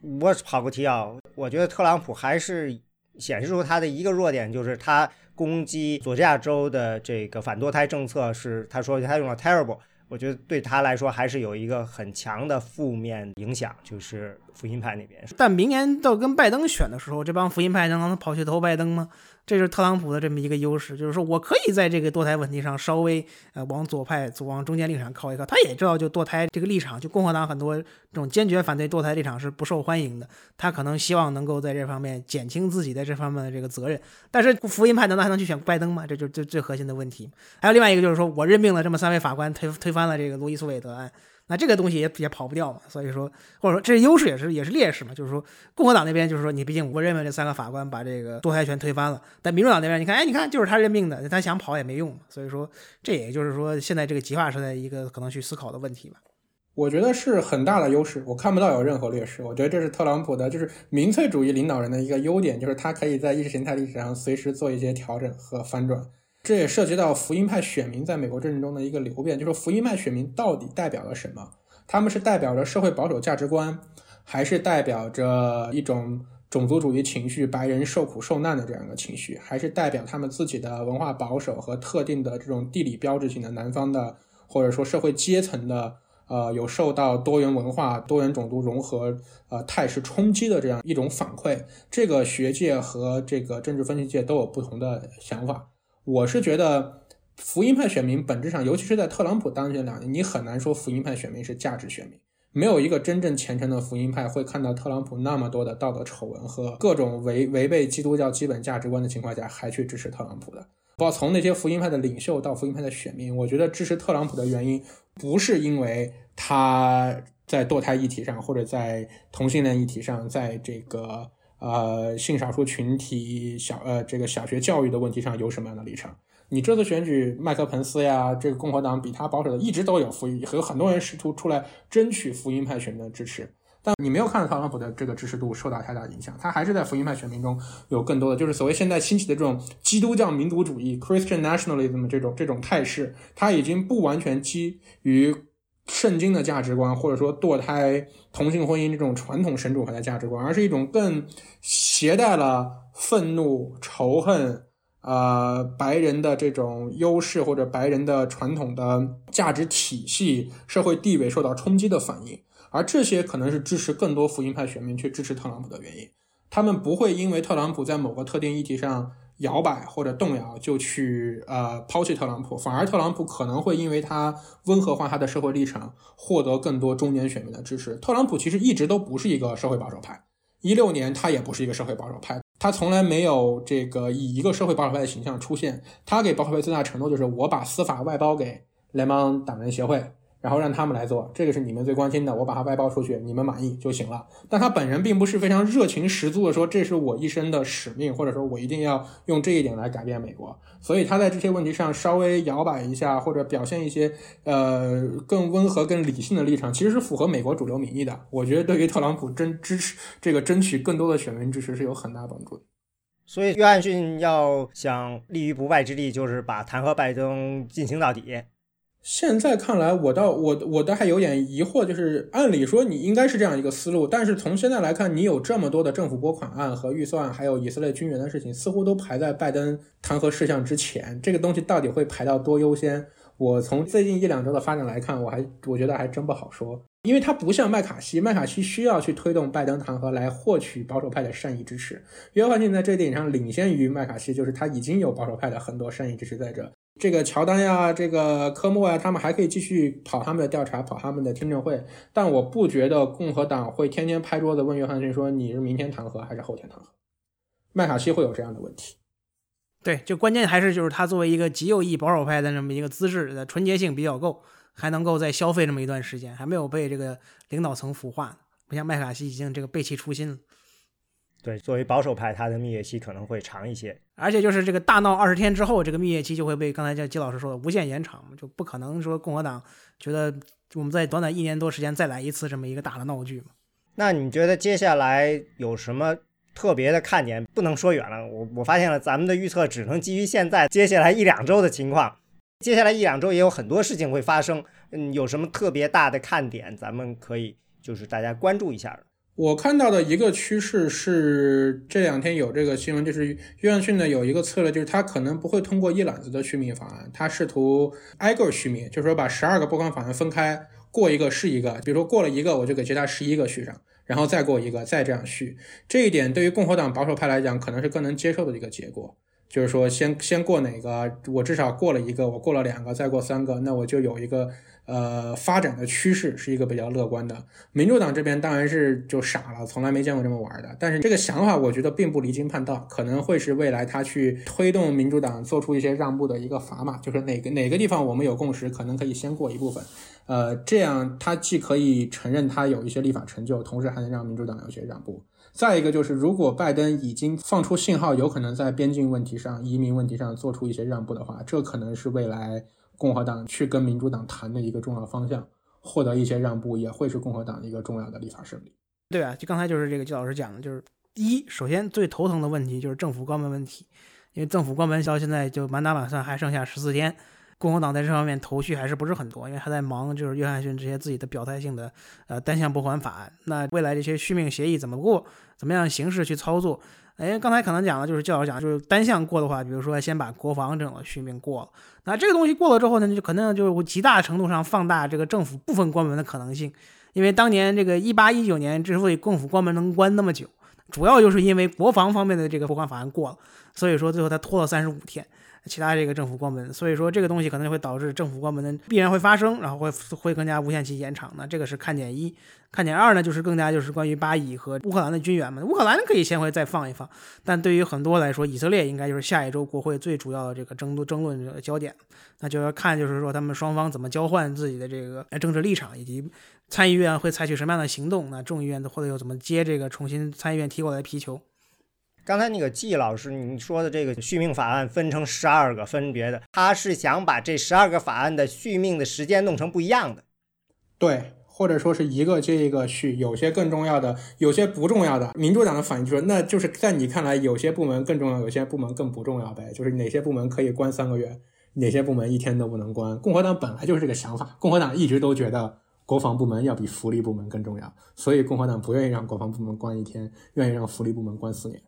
我跑个题啊，我觉得特朗普还是显示出他的一个弱点，就是他攻击佐治亚州的这个反堕胎政策是他说他用了 terrible。我觉得对他来说还是有一个很强的负面影响，就是福音派那边。但明年到跟拜登选的时候，这帮福音派能让他跑去投拜登吗？这就是特朗普的这么一个优势，就是说我可以在这个堕胎问题上稍微呃往左派、往中间立场靠一靠。他也知道，就堕胎这个立场，就共和党很多这种坚决反对堕胎立场是不受欢迎的。他可能希望能够在这方面减轻自己在这方面的这个责任。但是福音派难道还能去选拜登吗？这就是最最核心的问题。还有另外一个就是说我任命了这么三位法官，推推翻了这个路易斯韦德案。那这个东西也也跑不掉嘛，所以说或者说这是优势也是也是劣势嘛，就是说共和党那边就是说你毕竟我认为这三个法官把这个堕胎权推翻了，但民主党那边你看哎你看就是他任命的，他想跑也没用，所以说这也就是说现在这个极化时代一个可能去思考的问题吧。我觉得是很大的优势，我看不到有任何劣势。我觉得这是特朗普的就是民粹主义领导人的一个优点，就是他可以在意识形态历史上随时做一些调整和翻转。这也涉及到福音派选民在美国政治中的一个流变，就是福音派选民到底代表了什么？他们是代表着社会保守价值观，还是代表着一种种族主义情绪、白人受苦受难的这样一个情绪，还是代表他们自己的文化保守和特定的这种地理标志性的南方的，或者说社会阶层的，呃，有受到多元文化、多元种族融合呃态势冲击的这样一种反馈？这个学界和这个政治分析界都有不同的想法。我是觉得福音派选民本质上，尤其是在特朗普当选两年，你很难说福音派选民是价值选民。没有一个真正虔诚的福音派会看到特朗普那么多的道德丑闻和各种违违背基督教基本价值观的情况下，还去支持特朗普的。包括从那些福音派的领袖到福音派的选民，我觉得支持特朗普的原因，不是因为他在堕胎议题上，或者在同性恋议题上，在这个。呃，性少数群体小呃，这个小学教育的问题上有什么样的立场？你这次选举，麦克彭斯呀，这个共和党比他保守的一直都有福音，有很多人试图出来争取福音派选民的支持，但你没有看到特朗普的这个支持度受到太大影响，他还是在福音派选民中有更多的，就是所谓现在兴起的这种基督教民族主义 （Christian nationalism） 这种这种态势，他已经不完全基于。圣经的价值观，或者说堕胎、同性婚姻这种传统神主派的价值观，而是一种更携带了愤怒、仇恨，呃，白人的这种优势或者白人的传统的价值体系、社会地位受到冲击的反应。而这些可能是支持更多福音派选民去支持特朗普的原因。他们不会因为特朗普在某个特定议题上。摇摆或者动摇，就去呃抛弃特朗普，反而特朗普可能会因为他温和化他的社会立场，获得更多中年选民的支持。特朗普其实一直都不是一个社会保守派，一六年他也不是一个社会保守派，他从来没有这个以一个社会保守派的形象出现。他给保守派最大承诺就是我把司法外包给联邦党人协会。然后让他们来做，这个是你们最关心的，我把它外包出去，你们满意就行了。但他本人并不是非常热情十足的说，这是我一生的使命，或者说我一定要用这一点来改变美国。所以他在这些问题上稍微摇摆一下，或者表现一些呃更温和、更理性的立场，其实是符合美国主流民意的。我觉得对于特朗普争支持这个争取更多的选民支持是有很大帮助的。所以约翰逊要想立于不败之地，就是把弹劾拜登进行到底。现在看来，我倒我我倒还有点疑惑，就是按理说你应该是这样一个思路，但是从现在来看，你有这么多的政府拨款案和预算，还有以色列军援的事情，似乎都排在拜登弹劾事项之前。这个东西到底会排到多优先？我从最近一两周的发展来看，我还我觉得还真不好说，因为它不像麦卡锡，麦卡锡需要去推动拜登弹劾来获取保守派的善意支持。约翰逊在这点上领先于麦卡锡，就是他已经有保守派的很多善意支持在这。这个乔丹呀，这个科莫呀，他们还可以继续跑他们的调查，跑他们的听证会。但我不觉得共和党会天天拍桌子问约翰逊说：“你是明天弹劾还是后天弹劾？”麦卡锡会有这样的问题。对，就关键还是就是他作为一个极右翼保守派的这么一个资质的纯洁性比较够，还能够再消费这么一段时间，还没有被这个领导层腐化，不像麦卡锡已经这个背弃初心了。对，作为保守派，他的蜜月期可能会长一些，而且就是这个大闹二十天之后，这个蜜月期就会被刚才叫季老师说的无限延长，就不可能说共和党觉得我们在短短一年多时间再来一次这么一个大的闹剧嘛？那你觉得接下来有什么特别的看点？不能说远了，我我发现了，咱们的预测只能基于现在接下来一两周的情况，接下来一两周也有很多事情会发生，嗯，有什么特别大的看点，咱们可以就是大家关注一下。我看到的一个趋势是，这两天有这个新闻，就是约翰逊呢有一个策略，就是他可能不会通过一揽子的续命法案，他试图挨个续命，就是说把十二个拨款法案分开过一个是一个，比如说过了一个，我就给其他十一个续上，然后再过一个，再这样续。这一点对于共和党保守派来讲，可能是更能接受的一个结果，就是说先先过哪个，我至少过了一个，我过了两个，再过三个，那我就有一个。呃，发展的趋势是一个比较乐观的。民主党这边当然是就傻了，从来没见过这么玩的。但是这个想法，我觉得并不离经叛道，可能会是未来他去推动民主党做出一些让步的一个砝码。就是哪个哪个地方我们有共识，可能可以先过一部分。呃，这样他既可以承认他有一些立法成就，同时还能让民主党有些让步。再一个就是，如果拜登已经放出信号，有可能在边境问题上、移民问题上做出一些让步的话，这可能是未来。共和党去跟民主党谈的一个重要方向，获得一些让步，也会是共和党的一个重要的立法胜利。对啊，就刚才就是这个季老师讲的，就是一，首先最头疼的问题就是政府关门问题，因为政府关门到现在就满打满算还剩下十四天，共和党在这方面头绪还是不是很多，因为还在忙就是约翰逊这些自己的表态性的呃单向拨款法案。那未来这些续命协议怎么过，怎么样形式去操作？哎，刚才可能讲的就是教授讲，就是单向过的话，比如说先把国防这种续命过了，那这个东西过了之后呢，就可能就极大程度上放大这个政府部分关门的可能性，因为当年这个一八一九年之所以政府关门能关那么久，主要就是因为国防方面的这个拨款法案过了，所以说最后他拖了三十五天。其他这个政府关门，所以说这个东西可能就会导致政府关门的必然会发生，然后会会更加无限期延长呢。这个是看点一，看点二呢，就是更加就是关于巴以和乌克兰的军援嘛。乌克兰可以先回再放一放，但对于很多来说，以色列应该就是下一周国会最主要的这个争争论的焦点，那就要看就是说他们双方怎么交换自己的这个政治立场，以及参议院会采取什么样的行动，那众议院或者又怎么接这个重新参议院踢过来的皮球。刚才那个季老师你说的这个续命法案分成十二个分别的，他是想把这十二个法案的续命的时间弄成不一样的，对，或者说是一个接一个续，有些更重要的，有些不重要的。民主党的反应就是，那就是在你看来，有些部门更重要，有些部门更不重要呗？就是哪些部门可以关三个月，哪些部门一天都不能关？共和党本来就是这个想法，共和党一直都觉得国防部门要比福利部门更重要，所以共和党不愿意让国防部门关一天，愿意让福利部门关四年。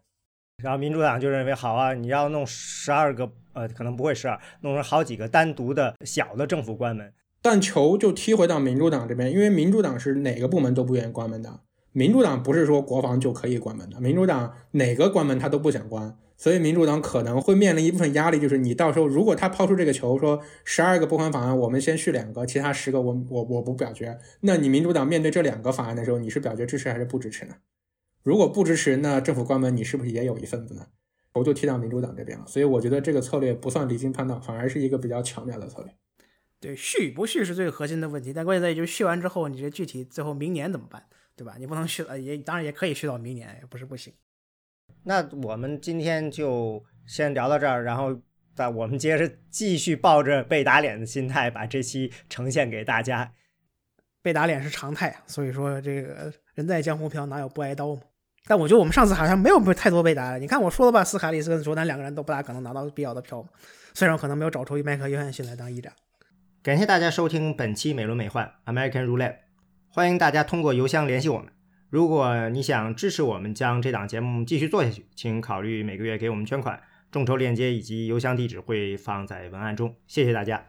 然后民主党就认为好啊，你要弄十二个，呃，可能不会十二，弄成好几个单独的小的政府关门。但球就踢回到民主党这边，因为民主党是哪个部门都不愿意关门的。民主党不是说国防就可以关门的，民主党哪个关门他都不想关，所以民主党可能会面临一部分压力，就是你到时候如果他抛出这个球说十二个拨款法案，我们先续两个，其他十个我我我不表决，那你民主党面对这两个法案的时候，你是表决支持还是不支持呢？如果不支持，那政府关门，你是不是也有一份子呢？我就踢到民主党这边了，所以我觉得这个策略不算离经叛道，反而是一个比较巧妙的策略。对，续不续是最核心的问题，但关键在于就是续完之后，你这具体最后明年怎么办，对吧？你不能续呃，也当然也可以续到明年，也不是不行。那我们今天就先聊到这儿，然后在我们接着继续抱着被打脸的心态把这期呈现给大家。被打脸是常态，所以说这个人在江湖飘，哪有不挨刀嘛？但我觉得我们上次好像没有太多被打的。你看我说了吧，斯卡利斯跟卓丹两个人都不大可能拿到必要的票。虽然我可能没有找出麦克约翰逊来当议长。感谢大家收听本期美轮美奂 American Roulette，欢迎大家通过邮箱联系我们。如果你想支持我们将这档节目继续做下去，请考虑每个月给我们捐款。众筹链接以及邮箱地址会放在文案中。谢谢大家。